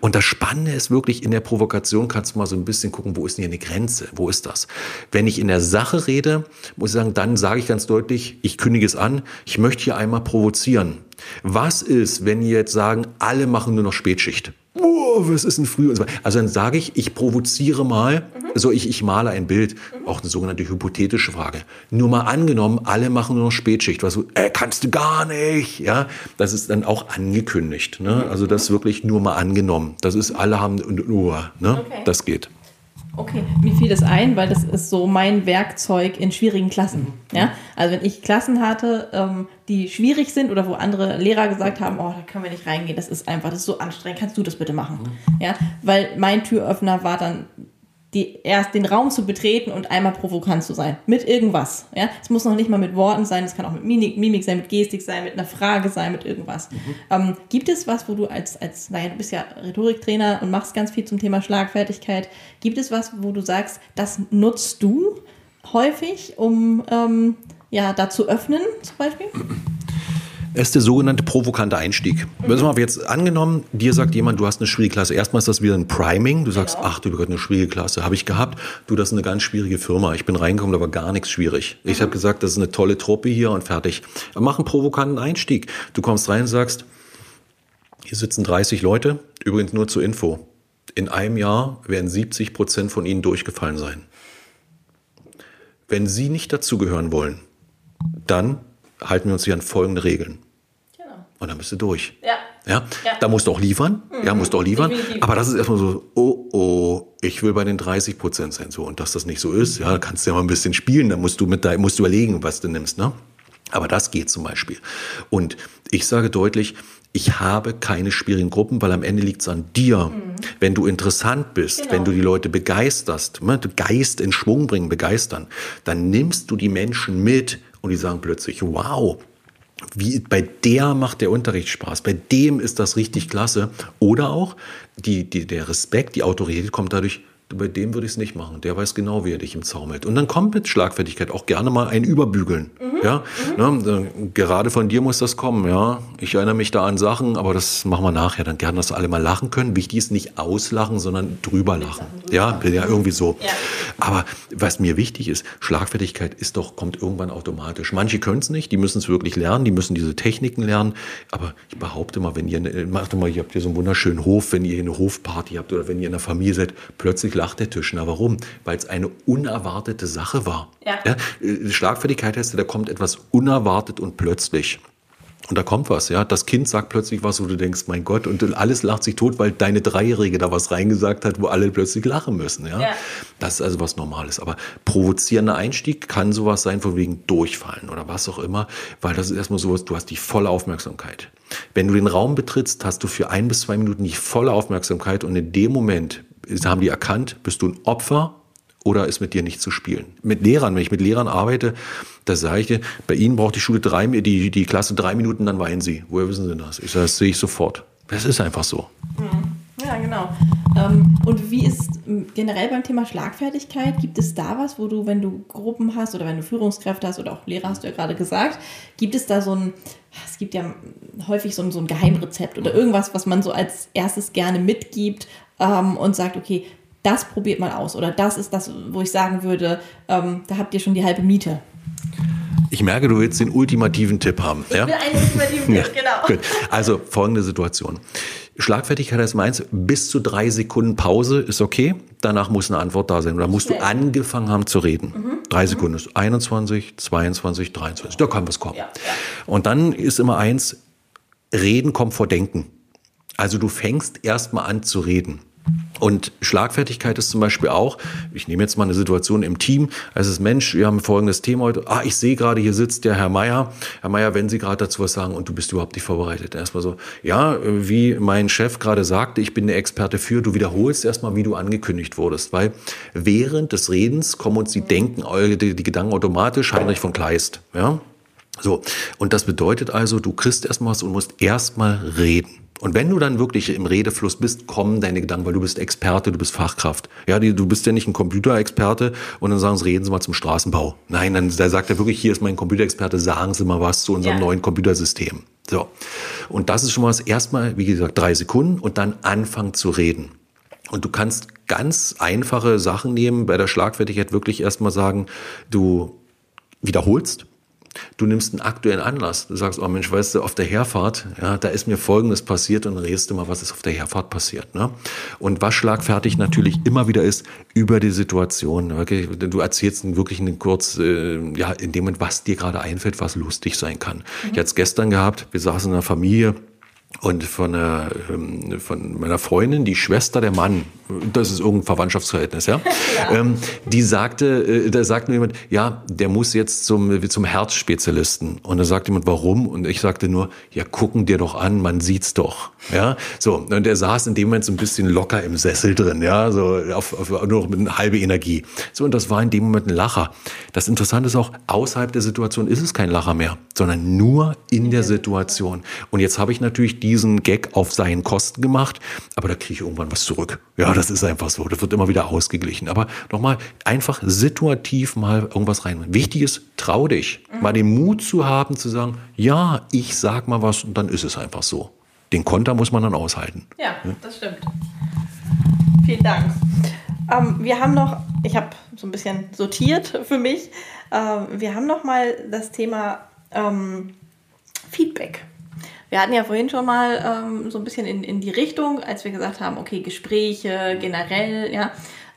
Und das Spannende ist wirklich, in der Provokation kannst du mal so ein bisschen gucken, wo ist denn hier eine Grenze? Wo ist das? Wenn ich in der Sache rede, muss ich sagen, dann sage ich ganz deutlich, ich kündige es an, ich möchte hier einmal provozieren. Was ist, wenn ihr jetzt sagen, alle machen nur noch Spätschicht? Oh, was ist denn früh? Also dann sage ich, ich provoziere mal, mhm. so ich, ich male ein Bild, mhm. auch eine sogenannte hypothetische Frage. Nur mal angenommen, alle machen nur noch Spätschicht, was so, äh, kannst du gar nicht, ja, das ist dann auch angekündigt, ne? Mhm. Also das ist wirklich nur mal angenommen. Das ist, alle haben, oh, ne? Okay. Das geht. Okay, mir fiel das ein, weil das ist so mein Werkzeug in schwierigen Klassen. Ja? Also wenn ich Klassen hatte, ähm, die schwierig sind oder wo andere Lehrer gesagt haben, oh, da können wir nicht reingehen, das ist einfach, das ist so anstrengend, kannst du das bitte machen? Ja? Weil mein Türöffner war dann die, erst den Raum zu betreten und einmal provokant zu sein. Mit irgendwas. Ja? Es muss noch nicht mal mit Worten sein, es kann auch mit Mimik, Mimik sein, mit Gestik sein, mit einer Frage sein, mit irgendwas. Mhm. Ähm, gibt es was, wo du als, als, naja, du bist ja Rhetoriktrainer und machst ganz viel zum Thema Schlagfertigkeit. Gibt es was, wo du sagst, das nutzt du häufig, um ähm, ja, da zu öffnen, zum Beispiel? Ist der sogenannte provokante Einstieg. Mhm. Mal, jetzt angenommen, dir sagt jemand, du hast eine schwierige Klasse. Erstmal ist das wieder ein Priming. Du sagst, genau. ach du Gott, eine schwierige Klasse. Habe ich gehabt. Du, das ist eine ganz schwierige Firma. Ich bin reingekommen, da war gar nichts schwierig. Ich habe gesagt, das ist eine tolle Truppe hier und fertig. Mach einen provokanten Einstieg. Du kommst rein und sagst, hier sitzen 30 Leute. Übrigens nur zur Info. In einem Jahr werden 70 Prozent von ihnen durchgefallen sein. Wenn Sie nicht dazugehören wollen, dann halten wir uns hier an folgende Regeln. Und dann bist du durch. Ja. Ja, ja. da musst du auch liefern. Mhm. Ja, musst du auch liefern. Definitiv. Aber das ist erstmal so, oh, oh, ich will bei den 30 Prozent sein. So, und dass das nicht so ist, ja, kannst du ja mal ein bisschen spielen. Da musst du mit da, musst du überlegen, was du nimmst, ne? Aber das geht zum Beispiel. Und ich sage deutlich, ich habe keine schwierigen Gruppen, weil am Ende liegt es an dir. Mhm. Wenn du interessant bist, genau. wenn du die Leute begeisterst, ne, Geist in Schwung bringen, begeistern, dann nimmst du die Menschen mit und die sagen plötzlich, wow, wie, bei der macht der Unterricht Spaß, bei dem ist das richtig klasse. Oder auch die, die, der Respekt, die Autorität kommt dadurch, bei dem würde ich es nicht machen. Der weiß genau, wie er dich im Zaum hält. Und dann kommt mit Schlagfertigkeit auch gerne mal ein Überbügeln. Mhm. Ja, mhm. Ne, gerade von dir muss das kommen. Ja, ich erinnere mich da an Sachen, aber das machen wir nachher. Dann gerne, dass alle mal lachen können. Wichtig ist nicht auslachen, sondern drüber lachen. Ja, ja, irgendwie so. Ja. Aber was mir wichtig ist, Schlagfertigkeit ist doch kommt irgendwann automatisch. Manche können es nicht, die müssen es wirklich lernen, die müssen diese Techniken lernen. Aber ich behaupte mal, wenn ihr macht mal, ihr habt hier so einen wunderschönen Hof, wenn ihr eine Hofparty habt oder wenn ihr in einer Familie seid, plötzlich lacht der Tisch. Na warum? Weil es eine unerwartete Sache war. Ja. ja äh, Schlagfertigkeit heißt, da kommt etwas unerwartet und plötzlich. Und da kommt was, ja. Das Kind sagt plötzlich was, wo du denkst, mein Gott, und alles lacht sich tot, weil deine Dreijährige da was reingesagt hat, wo alle plötzlich lachen müssen, ja. ja. Das ist also was Normales. Aber provozierender Einstieg kann sowas sein, von wegen durchfallen oder was auch immer, weil das ist erstmal sowas, du hast die volle Aufmerksamkeit. Wenn du den Raum betrittst, hast du für ein bis zwei Minuten die volle Aufmerksamkeit und in dem Moment haben die erkannt, bist du ein Opfer oder ist mit dir nicht zu spielen. Mit Lehrern, wenn ich mit Lehrern arbeite, da sage ich dir, bei ihnen braucht die Schule drei, die, die Klasse drei Minuten, dann weinen sie. Woher wissen sie das? Ich sage, das sehe ich sofort. Das ist einfach so. Mhm. Ja, genau. Ähm und wie ist generell beim Thema Schlagfertigkeit, gibt es da was, wo du, wenn du Gruppen hast oder wenn du Führungskräfte hast oder auch Lehrer, hast du ja gerade gesagt, gibt es da so ein, es gibt ja häufig so ein, so ein Geheimrezept oder irgendwas, was man so als erstes gerne mitgibt ähm, und sagt, okay, das probiert mal aus oder das ist das, wo ich sagen würde, ähm, da habt ihr schon die halbe Miete. Ich merke, du willst den ultimativen Tipp haben. Ich ja? will einen ultimativen Tipp, genau. Gut. Also folgende Situation. Schlagfertigkeit ist meins, bis zu drei Sekunden Pause ist okay. Danach muss eine Antwort da sein. Da musst Schnell. du angefangen haben zu reden. Mhm. Drei mhm. Sekunden ist 21, 22, 23. Da kann was kommen. Ja, ja. Und dann ist immer eins, Reden kommt vor Denken. Also du fängst erstmal an zu reden. Und Schlagfertigkeit ist zum Beispiel auch, ich nehme jetzt mal eine Situation im Team, es ist Mensch, wir haben folgendes Thema heute, ah, ich sehe gerade, hier sitzt der Herr Meier. Herr Meier, wenn Sie gerade dazu was sagen und du bist überhaupt nicht vorbereitet. Erstmal so, ja, wie mein Chef gerade sagte, ich bin der Experte für, du wiederholst erstmal, wie du angekündigt wurdest, weil während des Redens kommen uns die Denken, die, die Gedanken automatisch, Heinrich von Kleist, ja. So. Und das bedeutet also, du kriegst erstmal was und musst erstmal reden. Und wenn du dann wirklich im Redefluss bist, kommen deine Gedanken, weil du bist Experte, du bist Fachkraft. Ja, die, du bist ja nicht ein Computerexperte und dann sagen sie, reden Sie mal zum Straßenbau. Nein, dann da sagt er wirklich, hier ist mein Computerexperte, sagen Sie mal was zu unserem ja. neuen Computersystem. So. Und das ist schon mal das erstmal, wie gesagt, drei Sekunden und dann anfangen zu reden. Und du kannst ganz einfache Sachen nehmen, bei der Schlagfertigkeit wirklich erstmal sagen, du wiederholst, Du nimmst einen aktuellen Anlass. Du sagst, oh Mensch, weißt du, auf der Herfahrt, ja, da ist mir Folgendes passiert und dann redest du mal, was ist auf der Herfahrt passiert. Ne? Und was schlagfertig natürlich immer wieder ist, über die Situation. Okay? Du erzählst wirklich einen kurz, äh, ja, in dem Moment, was dir gerade einfällt, was lustig sein kann. Mhm. Ich hatte es gestern gehabt, wir saßen in einer Familie, und von, einer, ähm, von meiner Freundin, die Schwester der Mann, das ist irgendein Verwandtschaftsverhältnis, ja, ja. Ähm, die sagte, äh, da sagt mir jemand, ja, der muss jetzt zum, zum Herzspezialisten. Und da sagt jemand, warum? Und ich sagte nur, ja, gucken dir doch an, man sieht's doch, ja, so. Und er saß in dem Moment so ein bisschen locker im Sessel drin, ja, so auf, auf, nur noch mit einer halbe Energie. So, und das war in dem Moment ein Lacher. Das Interessante ist auch, außerhalb der Situation ist es kein Lacher mehr, sondern nur in der Situation. Und jetzt habe ich natürlich diesen Gag auf seinen Kosten gemacht, aber da kriege ich irgendwann was zurück. Ja, das ist einfach so. Das wird immer wieder ausgeglichen. Aber nochmal, einfach situativ mal irgendwas rein. Wichtig ist, trau dich. Mhm. Mal den Mut zu haben, zu sagen, ja, ich sag mal was und dann ist es einfach so. Den Konter muss man dann aushalten. Ja, das stimmt. Vielen Dank. Ähm, wir haben noch, ich habe so ein bisschen sortiert für mich. Ähm, wir haben noch mal das Thema ähm, Feedback. Wir hatten ja vorhin schon mal ähm, so ein bisschen in, in die Richtung, als wir gesagt haben, okay, Gespräche generell, ja.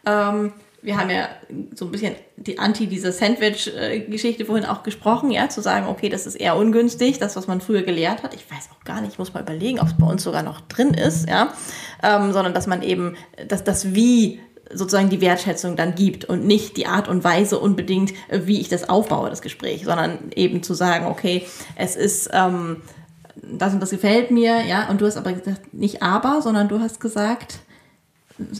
Ähm, wir haben ja so ein bisschen die Anti dieser Sandwich-Geschichte vorhin auch gesprochen, ja, zu sagen, okay, das ist eher ungünstig, das, was man früher gelehrt hat. Ich weiß auch gar nicht, ich muss mal überlegen, ob es bei uns sogar noch drin ist, ja, ähm, sondern dass man eben, dass das Wie sozusagen die Wertschätzung dann gibt und nicht die Art und Weise unbedingt, wie ich das aufbaue, das Gespräch, sondern eben zu sagen, okay, es ist ähm, das und das gefällt mir, ja, und du hast aber gesagt, nicht aber, sondern du hast gesagt,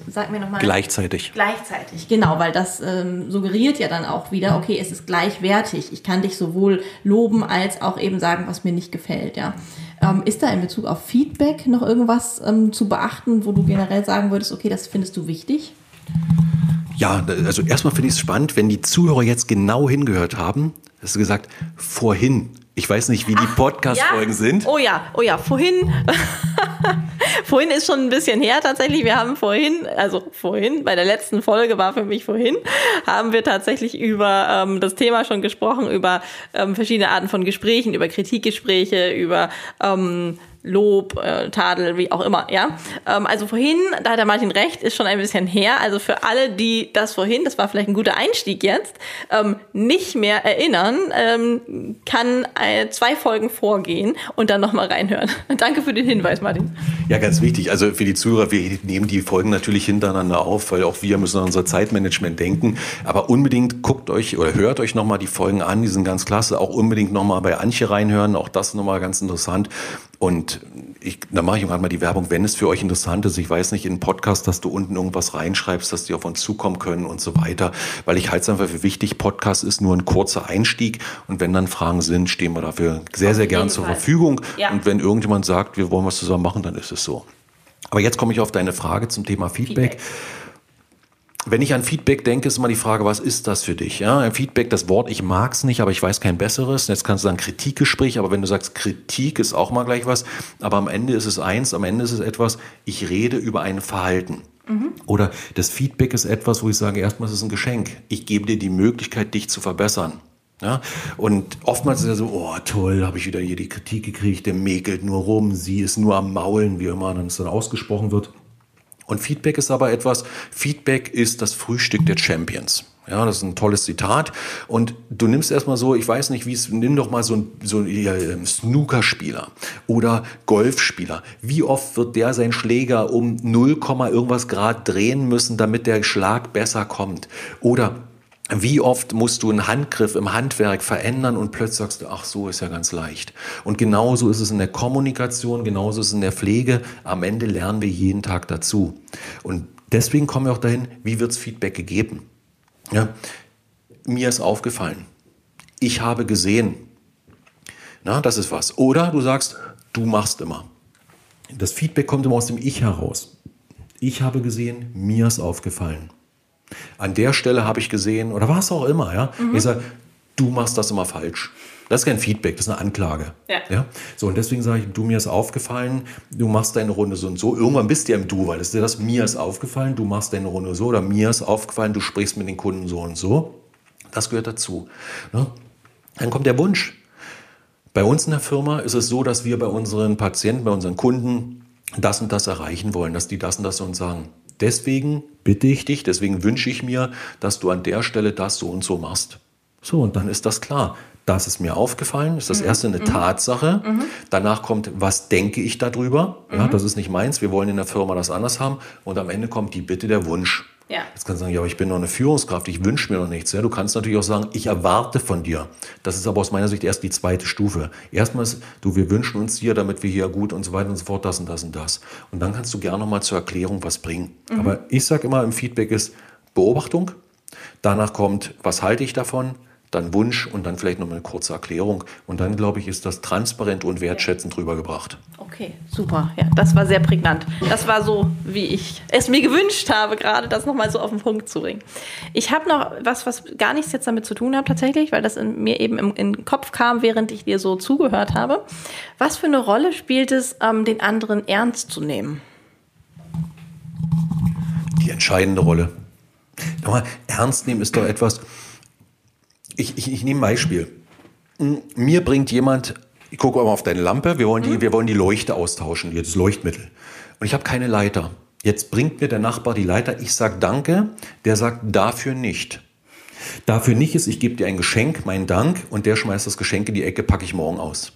sag mir nochmal. Gleichzeitig. Gleichzeitig, genau, weil das ähm, suggeriert ja dann auch wieder, okay, es ist gleichwertig. Ich kann dich sowohl loben als auch eben sagen, was mir nicht gefällt, ja. Ähm, ist da in Bezug auf Feedback noch irgendwas ähm, zu beachten, wo du generell sagen würdest, okay, das findest du wichtig? Ja, also erstmal finde ich es spannend, wenn die Zuhörer jetzt genau hingehört haben, hast du gesagt, vorhin ich weiß nicht, wie die Podcast-Folgen ja? sind. Oh ja, oh ja, vorhin. vorhin ist schon ein bisschen her tatsächlich. Wir haben vorhin, also vorhin, bei der letzten Folge war für mich vorhin, haben wir tatsächlich über ähm, das Thema schon gesprochen, über ähm, verschiedene Arten von Gesprächen, über Kritikgespräche, über ähm, Lob, äh, Tadel, wie auch immer, ja. Ähm, also vorhin, da hat der Martin recht, ist schon ein bisschen her. Also für alle, die das vorhin, das war vielleicht ein guter Einstieg jetzt, ähm, nicht mehr erinnern, ähm, kann äh, zwei Folgen vorgehen und dann nochmal reinhören. Danke für den Hinweis, Martin. Ja, ganz wichtig. Also für die Zuhörer, wir nehmen die Folgen natürlich hintereinander auf, weil auch wir müssen an unser Zeitmanagement denken. Aber unbedingt guckt euch oder hört euch nochmal die Folgen an, die sind ganz klasse. Auch unbedingt nochmal bei Antje reinhören, auch das nochmal ganz interessant. Und ich, da mache ich gerade mal die Werbung, wenn es für euch interessant ist, ich weiß nicht, in Podcast, dass du unten irgendwas reinschreibst, dass die auf uns zukommen können und so weiter, weil ich halte es einfach für wichtig, Podcast ist nur ein kurzer Einstieg und wenn dann Fragen sind, stehen wir dafür sehr, sehr gern zur Verfügung. Ja. Und wenn irgendjemand sagt, wir wollen was zusammen machen, dann ist es so. Aber jetzt komme ich auf deine Frage zum Thema Feedback. Feedback. Wenn ich an Feedback denke, ist immer die Frage, was ist das für dich? Ja, Feedback, das Wort, ich mag es nicht, aber ich weiß kein besseres. Jetzt kannst du sagen Kritikgespräch, aber wenn du sagst, Kritik ist auch mal gleich was, aber am Ende ist es eins, am Ende ist es etwas, ich rede über ein Verhalten. Mhm. Oder das Feedback ist etwas, wo ich sage, erstmal ist es ein Geschenk. Ich gebe dir die Möglichkeit, dich zu verbessern. Ja? Und oftmals ist ja so, oh toll, habe ich wieder hier die Kritik gekriegt, der mäkelt nur rum, sie ist nur am Maulen, wie immer dann es dann ausgesprochen wird. Und Feedback ist aber etwas, Feedback ist das Frühstück der Champions. Ja, das ist ein tolles Zitat. Und du nimmst erstmal so, ich weiß nicht, wie es, nimm doch mal so ein, so ein Snookerspieler oder Golfspieler. Wie oft wird der seinen Schläger um 0, irgendwas Grad drehen müssen, damit der Schlag besser kommt? Oder wie oft musst du einen Handgriff im Handwerk verändern und plötzlich sagst du, ach so, ist ja ganz leicht. Und genauso ist es in der Kommunikation, genauso ist es in der Pflege. Am Ende lernen wir jeden Tag dazu. Und deswegen kommen wir auch dahin, wie wirds Feedback gegeben? Ja, mir ist aufgefallen. Ich habe gesehen. Na, das ist was. Oder du sagst, du machst immer. Das Feedback kommt immer aus dem Ich heraus. Ich habe gesehen, mir ist aufgefallen. An der Stelle habe ich gesehen, oder was auch immer, ja. Mhm. Ich sage, du machst das immer falsch. Das ist kein Feedback, das ist eine Anklage. Ja. ja? So, und deswegen sage ich, du, mir ist aufgefallen, du machst deine Runde so und so. Irgendwann bist du ja im Du, weil das ist ja das, mir ist aufgefallen, du machst deine Runde so oder mir ist aufgefallen, du sprichst mit den Kunden so und so. Das gehört dazu. Ne? Dann kommt der Wunsch. Bei uns in der Firma ist es so, dass wir bei unseren Patienten, bei unseren Kunden das und das erreichen wollen, dass die das und das uns sagen. Deswegen bitte ich dich, deswegen wünsche ich mir, dass du an der Stelle das so und so machst. So, und dann ist das klar. Das ist mir aufgefallen, ist das mhm. erste eine mhm. Tatsache. Mhm. Danach kommt, was denke ich darüber? Ja, mhm. das ist nicht meins, wir wollen in der Firma das anders haben. Und am Ende kommt die Bitte, der Wunsch. Ja. Jetzt kannst du sagen, ja, aber ich bin noch eine Führungskraft, ich wünsche mir noch nichts. Ja, du kannst natürlich auch sagen, ich erwarte von dir. Das ist aber aus meiner Sicht erst die zweite Stufe. Erstmal ist, du, wir wünschen uns hier, damit wir hier gut und so weiter und so fort, das und das und das. Und dann kannst du gerne noch mal zur Erklärung was bringen. Mhm. Aber ich sage immer im Feedback ist Beobachtung. Danach kommt, was halte ich davon? Dann Wunsch und dann vielleicht noch eine kurze Erklärung. Und dann, glaube ich, ist das transparent und wertschätzend rübergebracht. Okay, super. Ja, das war sehr prägnant. Das war so, wie ich es mir gewünscht habe, gerade das nochmal so auf den Punkt zu bringen. Ich habe noch was, was gar nichts jetzt damit zu tun hat tatsächlich, weil das in mir eben im, in den Kopf kam, während ich dir so zugehört habe. Was für eine Rolle spielt es, ähm, den anderen ernst zu nehmen? Die entscheidende Rolle. Nochmal, ernst nehmen ist doch etwas, ich, ich, ich nehme ein Beispiel. Hm, mir bringt jemand, ich gucke mal auf deine Lampe, wir wollen die, mhm. wir wollen die Leuchte austauschen, das Leuchtmittel. Und ich habe keine Leiter. Jetzt bringt mir der Nachbar die Leiter, ich sage Danke, der sagt dafür nicht. Dafür nicht ist, ich gebe dir ein Geschenk, meinen Dank, und der schmeißt das Geschenk in die Ecke, packe ich morgen aus.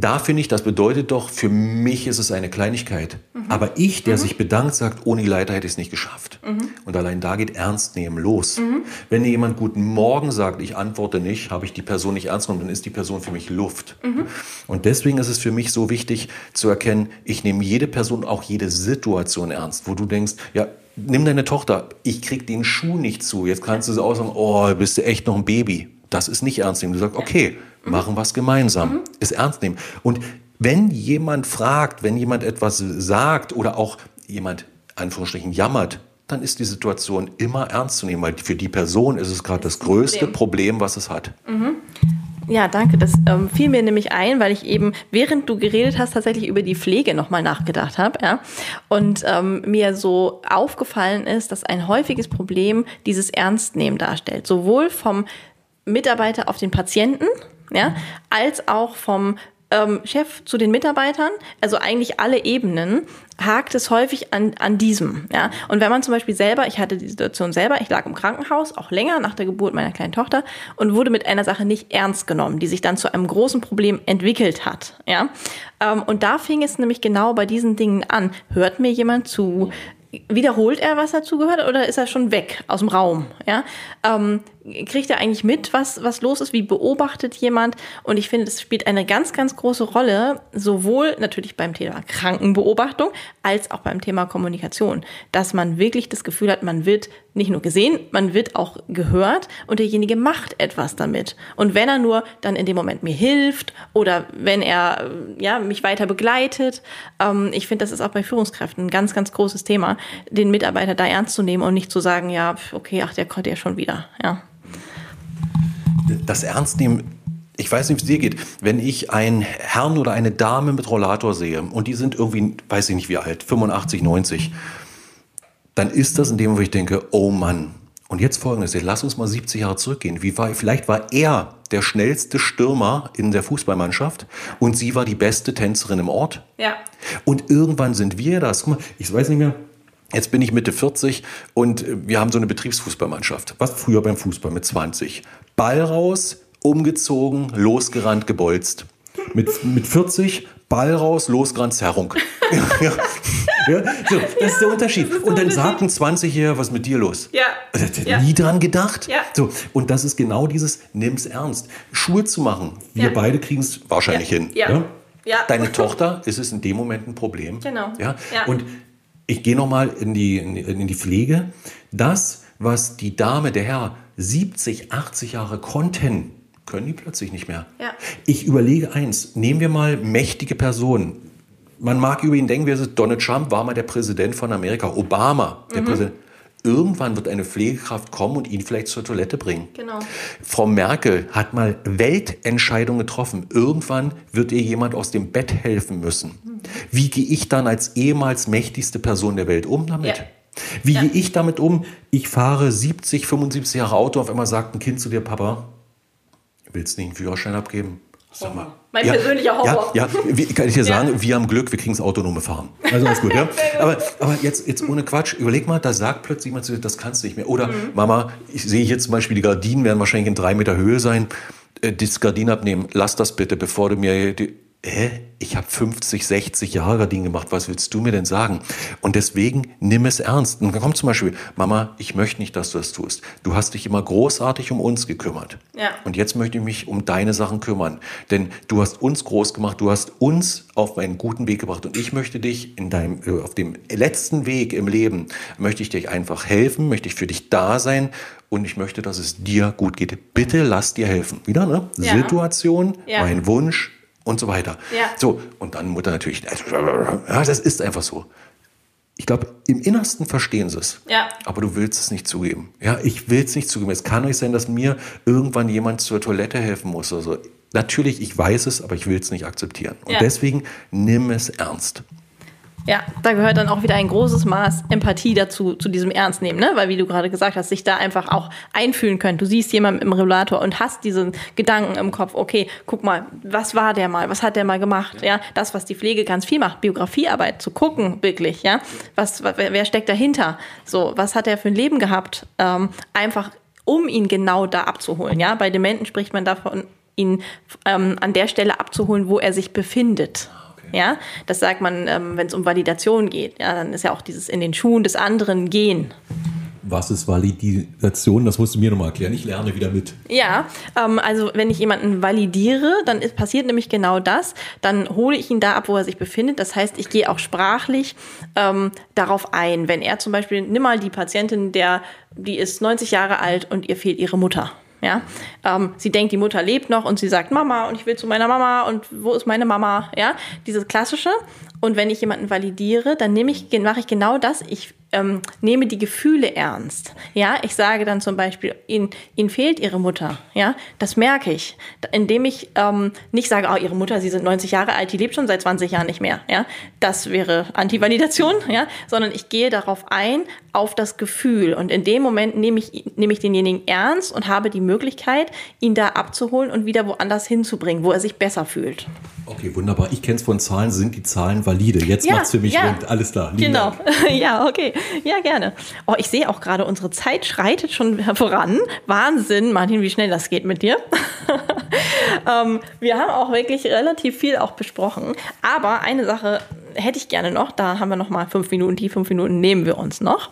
Da finde ich, das bedeutet doch, für mich ist es eine Kleinigkeit. Mhm. Aber ich, der mhm. sich bedankt, sagt, ohne die Leiter hätte ich es nicht geschafft. Mhm. Und allein da geht Ernst nehmen los. Mhm. Wenn dir jemand Guten Morgen sagt, ich antworte nicht, habe ich die Person nicht ernst genommen, dann ist die Person für mich Luft. Mhm. Und deswegen ist es für mich so wichtig zu erkennen, ich nehme jede Person, auch jede Situation ernst, wo du denkst, ja, nimm deine Tochter, ich krieg den Schuh nicht zu. Jetzt kannst du so aussagen, oh, bist du echt noch ein Baby. Das ist nicht ernst nehmen. Du sagst, okay. Machen was gemeinsam. Mhm. Es ernst nehmen. Und wenn jemand fragt, wenn jemand etwas sagt oder auch jemand, Anführungsstrichen, jammert, dann ist die Situation immer ernst zu nehmen, weil für die Person ist es gerade das größte Problem. Problem. was es hat. Mhm. Ja, danke. Das ähm, fiel mir nämlich ein, weil ich eben, während du geredet hast, tatsächlich über die Pflege nochmal nachgedacht habe. Ja? Und ähm, mir so aufgefallen ist, dass ein häufiges Problem dieses Ernstnehmen darstellt. Sowohl vom Mitarbeiter auf den Patienten, ja, als auch vom ähm, Chef zu den Mitarbeitern, also eigentlich alle Ebenen, hakt es häufig an, an diesem. Ja? Und wenn man zum Beispiel selber, ich hatte die Situation selber, ich lag im Krankenhaus, auch länger nach der Geburt meiner kleinen Tochter und wurde mit einer Sache nicht ernst genommen, die sich dann zu einem großen Problem entwickelt hat. Ja? Ähm, und da fing es nämlich genau bei diesen Dingen an. Hört mir jemand zu? Wiederholt er, was dazu gehört, oder ist er schon weg aus dem Raum? Ja? Ähm, kriegt er eigentlich mit, was, was los ist? Wie beobachtet jemand? Und ich finde, das spielt eine ganz, ganz große Rolle, sowohl natürlich beim Thema Krankenbeobachtung als auch beim Thema Kommunikation, dass man wirklich das Gefühl hat, man wird nicht nur gesehen, man wird auch gehört und derjenige macht etwas damit. Und wenn er nur dann in dem Moment mir hilft oder wenn er ja, mich weiter begleitet, ähm, ich finde, das ist auch bei Führungskräften ein ganz, ganz großes Thema, den Mitarbeiter da ernst zu nehmen und nicht zu sagen, ja, okay, ach, der kommt ja schon wieder. Ja. Das Ernstnehmen ich weiß nicht, wie es dir geht, wenn ich einen Herrn oder eine Dame mit Rollator sehe und die sind irgendwie, weiß ich nicht wie alt, 85, 90, dann ist das in dem, wo ich denke, oh Mann. Und jetzt folgendes, lass uns mal 70 Jahre zurückgehen. Wie war, vielleicht war er der schnellste Stürmer in der Fußballmannschaft und sie war die beste Tänzerin im Ort. Ja. Und irgendwann sind wir das. Guck mal, ich weiß nicht mehr, Jetzt bin ich Mitte 40 und wir haben so eine Betriebsfußballmannschaft. Was früher beim Fußball mit 20. Ball raus, umgezogen, losgerannt, gebolzt. Mit, mit 40 Ball raus, losgerannt, Zerrung. ja, ja, so, das ist der Unterschied. Und dann sagt ein 20-Jähriger, was ist mit dir los? Ja. Das hat ja. nie dran gedacht. Ja. So, und das ist genau dieses, nimm's ernst. Schuhe zu machen. Wir Ja. beide kriegen es wahrscheinlich Ja. hin. Ja. Ja. Deine Tochter ist es in dem Moment ein Problem. Genau. Ja? Ja. Und ich gehe nochmal in die, in, die- in die Pflege. Das, was die Dame, der Herr 70, 80 Jahre konnten, können die plötzlich nicht mehr. Ja. Ich überlege eins, nehmen wir mal mächtige Personen. Man mag über ihn denken, ist es? Donald Trump war mal der Präsident von Amerika, Obama, Mhm. der Präsident. Irgendwann wird eine Pflegekraft kommen und ihn vielleicht zur Toilette bringen. Genau. Frau Merkel hat mal Weltentscheidungen getroffen. Irgendwann wird ihr jemand aus dem Bett helfen müssen. Wie gehe ich dann als ehemals mächtigste Person der Welt um damit? Ja. Wie Ja. gehe ich damit um? Ich fahre 70, 75 Jahre Auto, auf einmal sagt ein Kind zu dir, Papa, willst du nicht einen Führerschein abgeben? Sag mal. Mein persönlicher Horror. Ja, ja wie, kann ich dir Ja. sagen, wir haben Glück, wir kriegen das autonome Fahren. Also alles gut, ja. Aber, aber jetzt, jetzt ohne Quatsch, überleg mal, da sagt plötzlich jemand zu dir, das kannst du nicht mehr. Oder Mhm. Mama, ich sehe hier zum Beispiel, die Gardinen werden wahrscheinlich in drei Meter Höhe sein. Äh, das Gardinen abnehmen, lass das bitte, bevor du mir die, Hä? Ich habe 50, 60 Jahre Gardinen gemacht. Was willst du mir denn sagen? Und deswegen nimm es ernst. Und dann kommt zum Beispiel, Mama, ich möchte nicht, dass du das tust. Du hast dich immer großartig um uns gekümmert. Ja. Und jetzt möchte ich mich um deine Sachen kümmern. Denn du hast uns groß gemacht, du hast uns auf einen guten Weg gebracht. Und ich möchte dich in deinem, äh, auf dem letzten Weg im Leben, möchte ich dir einfach helfen, möchte ich für dich da sein und ich möchte, dass es dir gut geht. Bitte lass dir helfen. Wieder, ne? Ja. Situation, Ja. mein Wunsch und so weiter. Ja. So, und dann Mutter natürlich, ja, das ist einfach so. Ich glaube, im Innersten verstehen sie es. Ja. Aber du willst es nicht zugeben. Ja, ich will es nicht zugeben. Es kann nicht sein, dass mir irgendwann jemand zur Toilette helfen muss oder so. Natürlich, ich weiß es, aber ich will es nicht akzeptieren. Und Ja. deswegen nimm es ernst. Ja, da gehört dann auch wieder ein großes Maß Empathie dazu, zu diesem Ernst nehmen, ne? Weil wie du gerade gesagt hast, sich da einfach auch einfühlen können. Du siehst jemanden im Rollator und hast diesen Gedanken im Kopf, okay, guck mal, was war der mal, was hat der mal gemacht, ja? Das, was die Pflege ganz viel macht, Biografiearbeit, zu gucken, wirklich, ja? Was, wa- wer steckt dahinter? So, was hat er für ein Leben gehabt? Ähm, einfach, um ihn genau da abzuholen, ja? Bei Dementen spricht man davon, ihn ähm, an der Stelle abzuholen, wo er sich befindet. Ja, das sagt man, ähm, wenn es um Validation geht. Ja, dann ist ja auch dieses in den Schuhen des anderen gehen. Was ist Validation? Das musst du mir nochmal erklären. Ich lerne wieder mit. Ja, ähm, also wenn ich jemanden validiere, dann ist, passiert nämlich genau das. Dann hole ich ihn da ab, wo er sich befindet. Das heißt, ich gehe auch sprachlich ähm, darauf ein. Wenn er zum Beispiel, nimm mal die Patientin, der, die ist 90 Jahre alt und ihr fehlt ihre Mutter. Ja, ähm, sie denkt, die Mutter lebt noch und sie sagt Mama und ich will zu meiner Mama und wo ist meine Mama? Ja, dieses klassische. Und wenn ich jemanden validiere, dann nehme ich, mache ich genau das. Ich ähm, nehme die Gefühle ernst. Ja, ich sage dann zum Beispiel, ihnen, ihnen fehlt ihre Mutter. Ja, das merke ich, indem ich ähm, nicht sage, oh, ihre Mutter, sie sind 90 Jahre alt, die lebt schon seit 20 Jahren nicht mehr. Ja, das wäre Antivalidation. Ja, sondern ich gehe darauf ein, auf das Gefühl. Und in dem Moment nehme ich, nehme ich denjenigen ernst und habe die Möglichkeit, ihn da abzuholen und wieder woanders hinzubringen, wo er sich besser fühlt. Okay, wunderbar. Ich kenne es von Zahlen. Sind die Zahlen valide? Jetzt Ja, macht's für mich ja. Alles klar. Lieben Genau. Dank. Ja, okay. Ja, gerne. Oh, ich sehe auch gerade, unsere Zeit schreitet schon voran. Wahnsinn, Martin, wie schnell das geht mit dir. ähm, wir haben auch wirklich relativ viel auch besprochen. Aber eine Sache hätte ich gerne noch, da haben wir noch mal fünf Minuten, die fünf Minuten nehmen wir uns noch.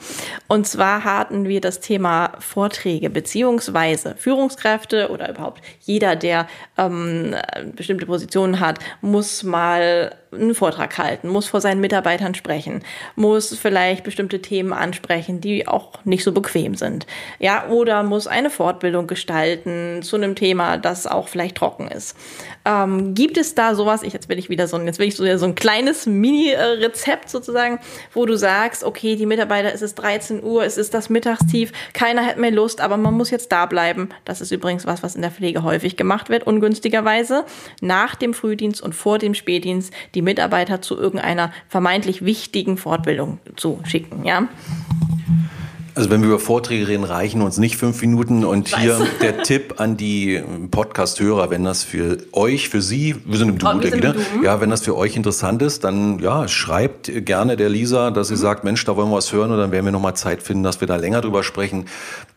Und zwar hatten wir das Thema Vorträge beziehungsweise Führungskräfte oder überhaupt jeder, der ähm, bestimmte Positionen hat, muss mal einen Vortrag halten, muss vor seinen Mitarbeitern sprechen, muss vielleicht bestimmte Themen ansprechen, die auch nicht so bequem sind. Ja, oder muss eine Fortbildung gestalten zu einem Thema, das auch vielleicht trocken ist. Ähm, gibt es da sowas, ich, jetzt will ich wieder so, jetzt will ich so, so ein kleines Mini-Rezept sozusagen, wo du sagst, okay, die Mitarbeiter, es ist 13 Uhr, es ist das Mittagstief, keiner hat mehr Lust, aber man muss jetzt da bleiben. Das ist übrigens was, was in der Pflege häufig gemacht wird, ungünstigerweise. Nach dem Frühdienst und vor dem Spätdienst die Mitarbeiter zu irgendeiner vermeintlich wichtigen Fortbildung zu schicken, ja. Also wenn wir über Vorträge reden, reichen uns nicht fünf Minuten. Und hier der Tipp an die Podcast-Hörer, wenn das für euch, für Sie, wir sind im Du, Oh, denke ne? Ja, wenn das für euch interessant ist, dann ja, schreibt gerne der Lisa, dass sie Mhm. sagt, Mensch, da wollen wir was hören und dann werden wir nochmal Zeit finden, dass wir da länger drüber sprechen.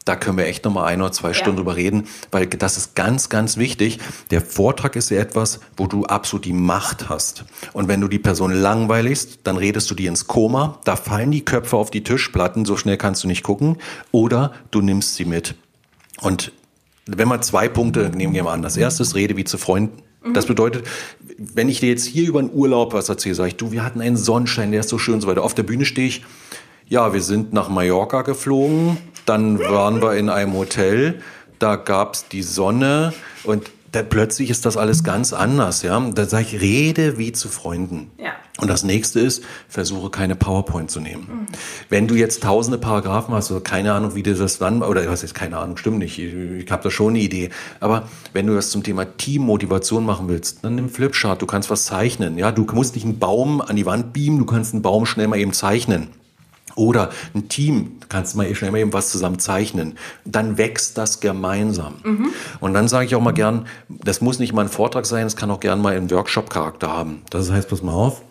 Da können wir echt nochmal ein oder zwei Stunden drüber reden, weil das ist ganz, ganz wichtig. Der Vortrag ist ja etwas, wo du absolut die Macht hast. Und wenn du die Person langweiligst, dann redest du die ins Koma, da fallen die Köpfe auf die Tischplatten, so schnell kannst du nicht gucken, oder du nimmst sie mit. Und wenn man zwei Punkte nehmen wir mal an. Das erste ist Rede wie zu Freunden. Das bedeutet, wenn ich dir jetzt hier über einen Urlaub was erzähle, sage ich, du, wir hatten einen Sonnenschein, der ist so schön und so weiter. Auf der Bühne stehe ich, ja, wir sind nach Mallorca geflogen, dann waren wir in einem Hotel, da gab's die Sonne und da plötzlich ist das alles ganz anders, ja. Da sage ich, rede wie zu Freunden. Ja. Und das nächste ist, versuche keine PowerPoint zu nehmen. Wenn du jetzt tausende Paragraphen hast, oder keine Ahnung, wie du das dann, oder was jetzt keine Ahnung, stimmt nicht, ich, ich habe da schon eine Idee. Aber wenn du das zum Thema Teammotivation machen willst, dann nimm Flipchart, du kannst was zeichnen. Ja, du musst nicht einen Baum an die Wand beamen, du kannst einen Baum schnell mal eben zeichnen. Oder ein Team, kannst mal schnell mal eben was zusammen zeichnen. Dann wächst das gemeinsam. Und dann sage ich auch mal gern, das muss nicht mal ein Vortrag sein, es kann auch gern mal einen Workshop-Charakter haben. Das heißt, pass mal auf,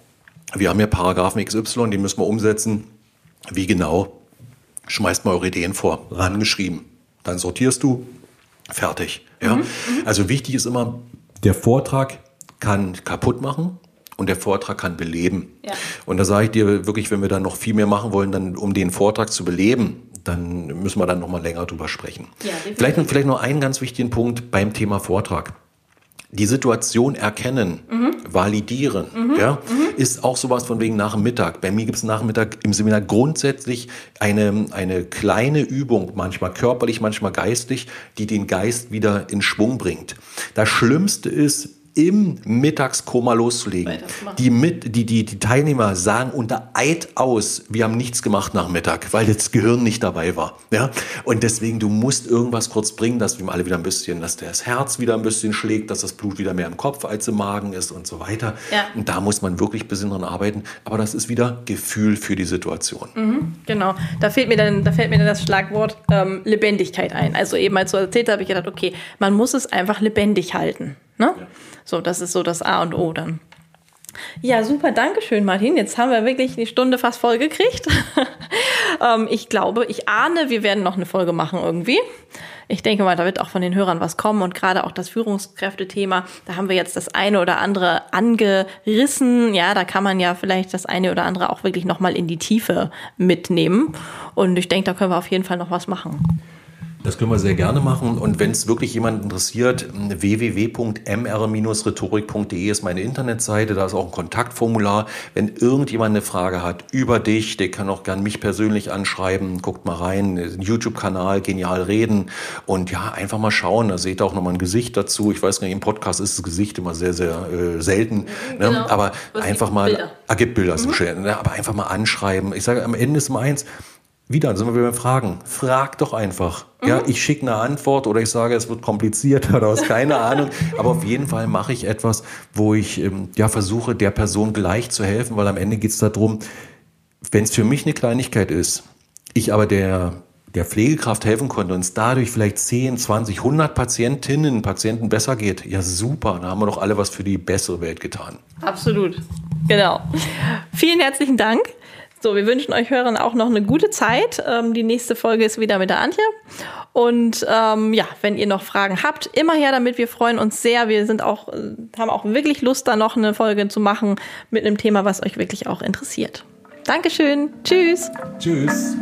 wir haben ja Paragraphen XY, die müssen wir umsetzen. Wie genau? Schmeißt mal eure Ideen vor, rangeschrieben. Dann sortierst du, fertig. Ja? Also wichtig ist immer, der Vortrag kann kaputt machen und der Vortrag kann beleben. Ja. Und da sage ich dir wirklich, wenn wir dann noch viel mehr machen wollen, dann um den Vortrag zu beleben, dann müssen wir dann noch mal länger drüber sprechen. Ja, vielleicht, vielleicht noch einen ganz wichtigen Punkt beim Thema Vortrag die Situation erkennen, validieren, ja, ist auch sowas von wegen nach dem Mittag. Bei mir gibt es nach dem Mittag im Seminar grundsätzlich eine, eine kleine Übung, manchmal körperlich, manchmal geistig, die den Geist wieder in Schwung bringt. Das Schlimmste ist, im Mittagskoma loszulegen. Die, mit, die, die, die Teilnehmer sagen unter Eid aus, wir haben nichts gemacht nach Mittag, weil das Gehirn nicht dabei war. Ja? Und deswegen, du musst irgendwas kurz bringen, dass wir alle wieder ein bisschen, dass das Herz wieder ein bisschen schlägt, dass das Blut wieder mehr im Kopf als im Magen ist und so weiter. Ja. Und da muss man wirklich ein bisschen dran arbeiten. Aber das ist wieder Gefühl für die Situation. Genau, da fehlt mir dann, da fällt mir dann das Schlagwort ähm, Lebendigkeit ein. Also eben als du erzählt habe ich gedacht, okay, man muss es einfach lebendig halten. Ne? So, das ist so das A und O dann. Ja, super, danke schön, Martin. Jetzt haben wir wirklich die Stunde fast voll gekriegt. ähm, ich glaube, ich ahne, wir werden noch eine Folge machen irgendwie. Ich denke mal, da wird auch von den Hörern was kommen und gerade auch das Führungskräftethema, da haben wir jetzt das eine oder andere angerissen. Ja, da kann man ja vielleicht das eine oder andere auch wirklich nochmal in die Tiefe mitnehmen. Und ich denke, da können wir auf jeden Fall noch was machen. Das können wir sehr gerne machen. Und wenn es wirklich jemand interessiert, www.mr-rhetorik.de ist meine Internetseite. Da ist auch ein Kontaktformular. Wenn irgendjemand eine Frage hat über dich, der kann auch gern mich persönlich anschreiben. Guckt mal rein. YouTube-Kanal, genial reden. Und ja, einfach mal schauen. Da seht ihr auch nochmal ein Gesicht dazu. Ich weiß gar nicht, im Podcast ist das Gesicht immer sehr, sehr äh, selten. Genau. Ne? Aber Es einfach mal, Bilder. ah, gibt Bilder, mhm. schön, ne? aber einfach mal anschreiben. Ich sage, am Ende ist immer eins, wieder, sind wir wieder beim Fragen. Frag doch einfach. Ja, ich schicke eine Antwort oder ich sage, es wird kompliziert oder was, keine Ahnung. Aber auf jeden Fall mache ich etwas, wo ich ähm, ja versuche, der Person gleich zu helfen, weil am Ende geht es darum, wenn es für mich eine Kleinigkeit ist, ich aber der, der Pflegekraft helfen konnte und es dadurch vielleicht 10, 20, 100 Patientinnen, Patienten besser geht, ja super, da haben wir doch alle was für die bessere Welt getan. Absolut. Genau. Vielen herzlichen Dank. So, wir wünschen euch Hörern auch noch eine gute Zeit. Ähm, die nächste Folge ist wieder mit der Antje. Und ähm, ja, wenn ihr noch Fragen habt, immer her damit. Wir freuen uns sehr. Wir sind auch, äh, haben auch wirklich Lust, da noch eine Folge zu machen mit einem Thema, was euch wirklich auch interessiert. Dankeschön. Tschüss. Tschüss.